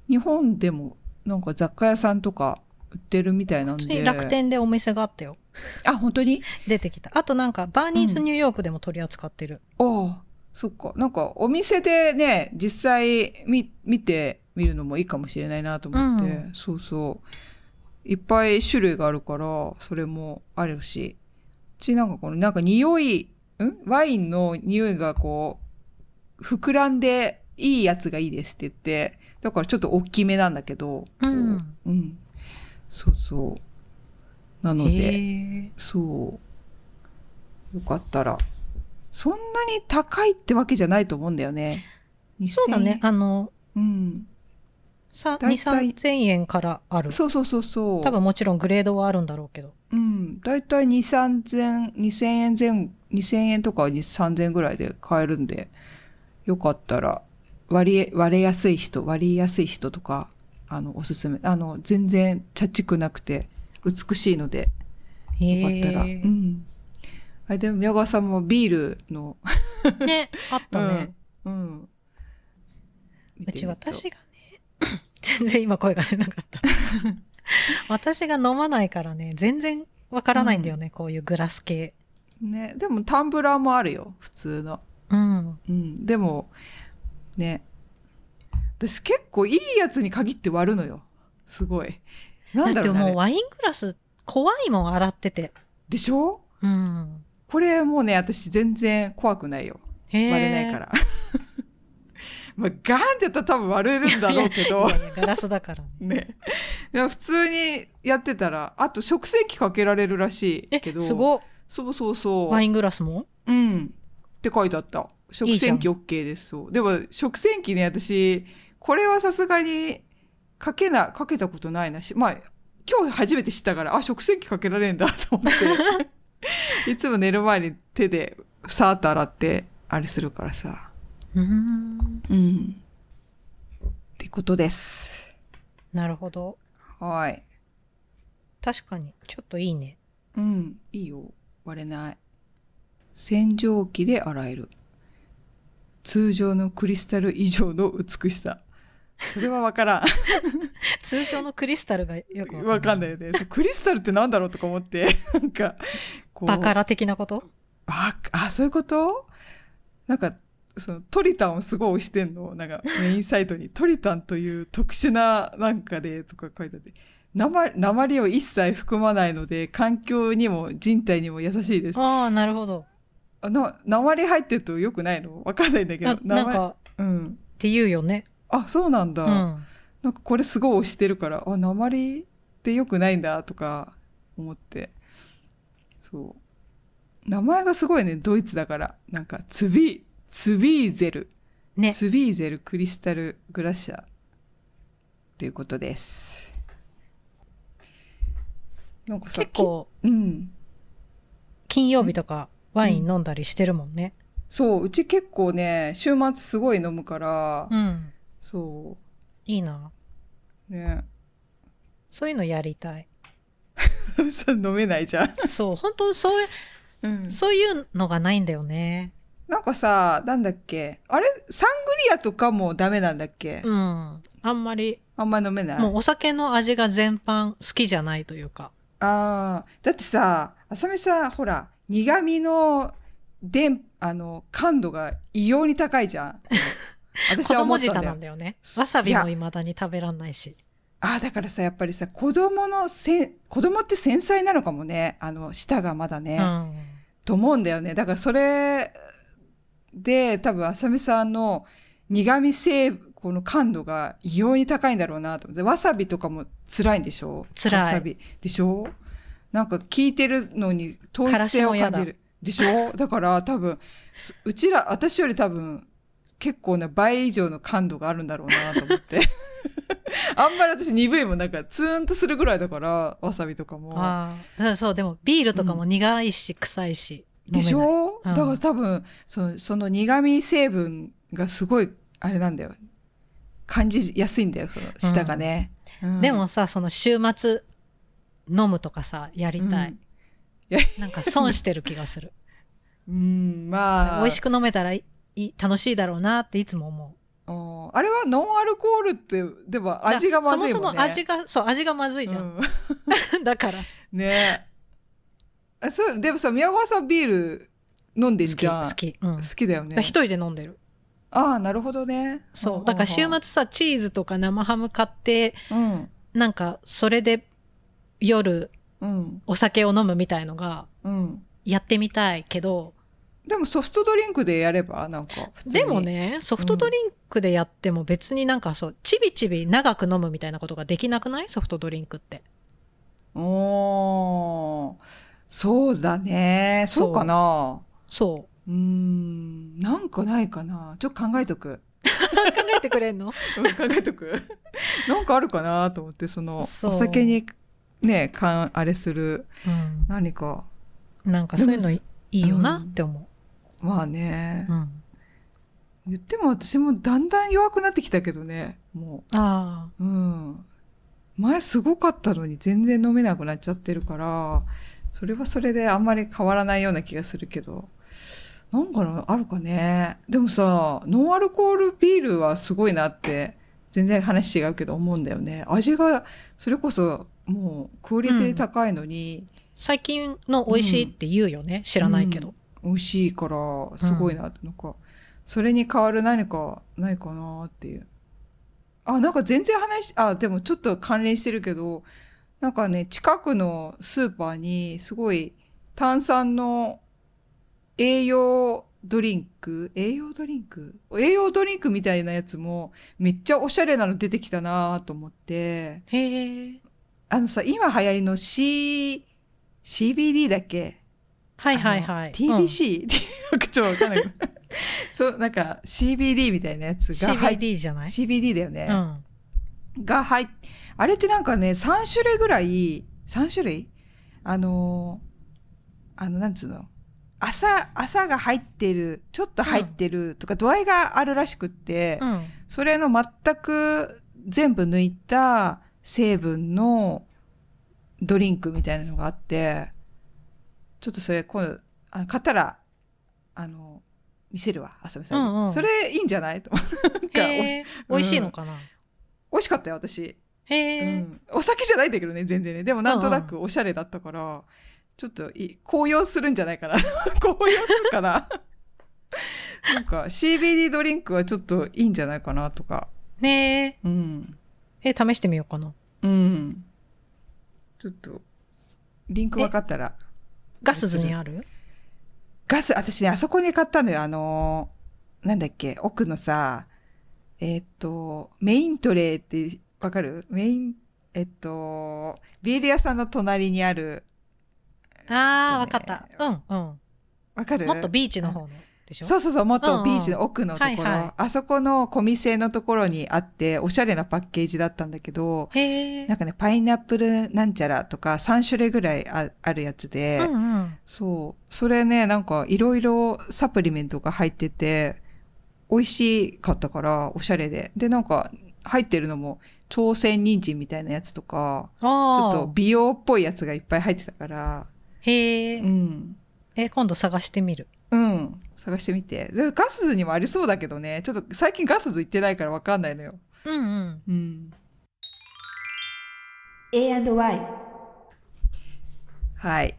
日本でもなんか雑貨屋さんとか売ってるみたいなんで。楽天でお店があったよ。あ、本当に？出てきた。あとなんか、バーニーズニューヨークでも取り扱ってる。ああ、そっか。なんかお店でね、実際見、見てみるのもいいかもしれないなと思って。うんそうそう。いっぱい種類があるから、それもあるし。うちなんかこの、なんか匂い、ん？ワインの匂いがこう、膨らんでいいやつがいいですって言って、だからちょっと大きめなんだけど、こうんうん。そうそう。なので。そう。よかったら。そんなに高いってわけじゃないと思うんだよね。そうだね。2000あの、うん。さ、2、だいたい3000円からある。そうそうそうそう。多分もちろんグレードはあるんだろうけど。うん。だいたい2、3000、2000円前後、2000円とか2、3000円ぐらいで買えるんで、よかったら、割れ、割れやすい人、割りやすい人とか、あの、おすすめ。あの、全然、チャチくなくて、美しいので、へよかったら。うえ。ん。あれでも、宮川さんもビールの、ね、あったね。<laughs> うん。見うちてみると私がね、全然今声が出なかった。<laughs> 私が飲まないからね、全然わからないんだよね、こういうグラス系。ね、でもタンブラーもあるよ、普通の。うん。うん。でも、ね。私結構いいやつに限って割るのよ。すごい。なんだろうね。だってもうワイングラス怖いもん、洗ってて。でしょ？うん。これもうね、私全然怖くないよ。割れないから。まあ、ガーンってやったら多分割れるんだろうけどいや。いや、ガラスだから <laughs> ね。普通にやってたら、あと食洗機かけられるらしいえけど。、すごっそうそうそう。ワイングラスも？うん。って書いてあった。食洗機 OK です。そう。でも、食洗機ね、私、これはさすがに、かけな、かけたことないなし、まあ、今日初めて知ったから、あ、食洗機かけられんだと思って、<laughs> いつも寝る前に手でさーっと洗って、あれするからさ。うーん。うん。ってことです。なるほど。はい。確かに、ちょっといいね。うん、いいよ。割れない。洗浄機で洗える。通常のクリスタル以上の美しさ。それはわからん。<laughs> 通常のクリスタルがよくわかんないよね。クリスタルってなんだろうとか思って、なんか、こう。バカラ的なこと？あ、あ、そういうこと？なんか、そのトリタンをすごい押してんの。なんかメインサイトにトリタンという特殊ななんかでとか書いてあって。鉛鉛を一切含まないので、環境にも人体にも優しいです。ああ、なるほど。あな鉛入ってると良くないの？わかんないんだけどあ。なんか、うん。って言うよね。あ、そうなんだ。うん。なんかこれすごい押してるから、あ、鉛って良くないんだとか思って。そう。名前がすごいね、ドイツだから。なんか、ツビ、ツビーゼル。ね。ツビーゼルクリスタルグラシア。ということです。なんかさ、結構、きうん。金曜日とかワイン飲んだりしてるもんね。そう、うち結構ね、週末すごい飲むから、うん。そいいな。う。ね。そういうのやりたい。<laughs> さ飲めないじゃん。そう、本当そういう、うんそういうのがないんだよね。なんかさ、なんだっけ？あれ？サングリアとかもダメなんだっけ、うん。あんまり、あんま飲めないもうお酒の味が全般好きじゃないというか。ああ、だってさ、あさみさん、ほら、苦味の、でん、あの、感度が異様に高いじゃん。<laughs> 私子は思ったんだよ。なんだよね。そわさびも未だに食べらんないし。ああ、だからさ、やっぱりさ、子供のせん、子供って繊細なのかもね。あの、舌がまだね。うん。と思うんだよね。だからそれで、多分、あさみさんの苦味成分、この感度が異様に高いんだろうなと思って。わさびとかも辛いんでしょ？辛いわさび。でしょ？なんか聞いてるのに統一性を感じる。でしょ？だから多分、すうちら、私より多分、結構な倍以上の感度があるんだろうなと思って。<laughs> あんまり私鈍いもんなんかツーンとするぐらいだから、わさびとかも。ああ。そう、でもビールとかも苦いし、臭いし。でしょ、うんだから多分そ、その苦味成分がすごい、あれなんだよ。感じやすいんだよ、その舌がね。うんでもさ、その週末飲むとかさ、やりたい。うんなんか損してる気がする。<laughs> うん、まあ。美味しく飲めたらいい楽しいだろうなっていつも思う。うんあれはノンアルコールって、でも味がまずいもんね。そもそも味が、そう、味がまずいじゃん。うん <laughs> だから、ねあそう、でもさ、宮川さんビール飲んでん好き、じゃん。好き。うん。好きだよね。一人で飲んでる。ああ、なるほどね。そう。だから週末さ、チーズとか生ハム買って、うん。なんか、それで夜うん。お酒を飲むみたいのが、うん。やってみたいけど、でもソフトドリンクでやればなんか普通に。でも。ね、ソフトドリンクでやっても別になんかそう、ちびちび長く飲むみたいなことができなくない？ソフトドリンクって。おー。そうだね。そうかな。そうーん。なんかないかな。ちょっと考えとく。う。考えてくれんの？う <laughs> ん考えとく。なんかあるかなと思って、その、そうお酒にね、かん、あれするうん。何か。なんかそういうのいいいよなって思まあねう。う。ん。言っても私もだんだん弱くなってきたけどね。もあう。うん。前すごかったのに全然飲めなくなっちゃってるから、それはそれであんまり変わらないような気がするけど。なんかな、あるかね。でもさ、ノンアルコールビールはすごいなって、全然話違うけど思うんだよね。味が、それこそ、もう、クオリティ高いのに、最近の美味しいって言うよね。知らないけど。美味しいから、すごいなって、なんか、それに代わる何かないかなっていう。あ、なんか全然話、あ、でもちょっと関連してるけど、なんかね、近くのスーパーに、すごい炭酸の栄養ドリンク栄養ドリンク？栄養ドリンクみたいなやつも、めっちゃおしゃれなの出てきたなと思って、へえ。あのさ、今流行りの C、CBD だっけ？はいはいはい。TBC、ちょっとわかんない。<laughs> そう、なんか CBD みたいなやつうんが入っ CBD じゃない？CBD だよね。うん。が入っ、あれってなんかね、3種類ぐらい、3種類？あのー、あの、なんつうの？朝、朝が入ってる、ちょっと入ってるとか度合いがあるらしくって、うん。それの全く全部抜いた成分のドリンクみたいなのがあって、ちょっとそれ今度、あの買ったら、あの、見せるわ、あさみさんに。うんうんそれいいんじゃない？と <laughs> なんか。美味しいのかな？美味しかったよ、私。へうえ。ん。お酒じゃないんだけどね、全然ね。でもなんとなくおしゃれだったから、ちょっといい、高揚するんじゃないかな。<laughs> 高揚するかな。<laughs> なんか CBD ドリンクはちょっといいんじゃないかなとか。ねえ。うん。え、試してみようかな。うん。ちょっと、リンク分かったら。ガスズにある？ガス、私ね、あそこに買ったのよ。あのーなんだっけ、奥のさ、えーっと、メイントレーってわかる？メイン、えっと、ビール屋さんの隣にある、ああ、わねかった。うんうん。わかる？もっとビーチの方の？でしょ？そうそうそう、もっとビーチの奥のところ、はいはいあそこの小店のところにあって、おしゃれなパッケージだったんだけど。なんかね、パイナップルなんちゃらとか3種類ぐらいああるやつで、うんうん。そう。それね、なんかいろいろサプリメントが入ってて、美味しかったから、おしゃれで。で、なんか入ってるのも、朝鮮人参みたいなやつとか、ちょ。っと美容っぽいやつがいっぱい入ってたから、へえ。うん。え、今度探してみる。うん。探してみて。でガスズにもありそうだけどね、ちょっと最近ガスズ行ってないからわかんないのよ。うんうん。うん。A&Y はい。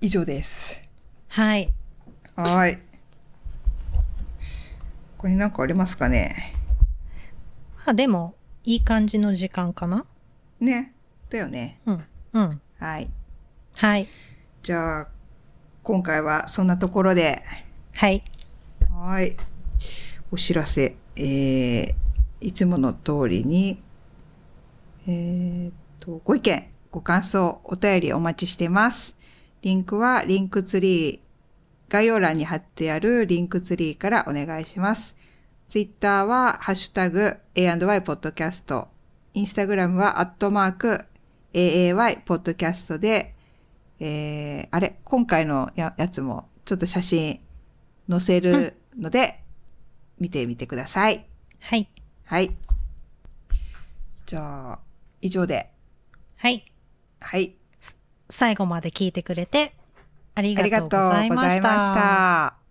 以上です。はい。はい。ここになんかありますかね？まあでも、いい感じの時間かな？ね。だよね。うん。うん。はい。はい。じゃあ、今回はそんなところで、はい。はい。お知らせ。えー、いつもの通りに、えーっと、ご意見、ご感想、お便りお待ちしてます。リンクはリンクツリー、概要欄に貼ってあるリンクツリーからお願いします。ツイッターは、ハッシュタグ、A&Y ポッドキャスト。インスタグラムは、アットマーク、AAY ポッドキャストで、えー、あれ、今回のややつも、ちょっと写真載せるので、見てみてください。はい。はい。じゃあ、以上で。はい。はい。最後まで聞いてくれてありがとうごありがとうざいましございましたた。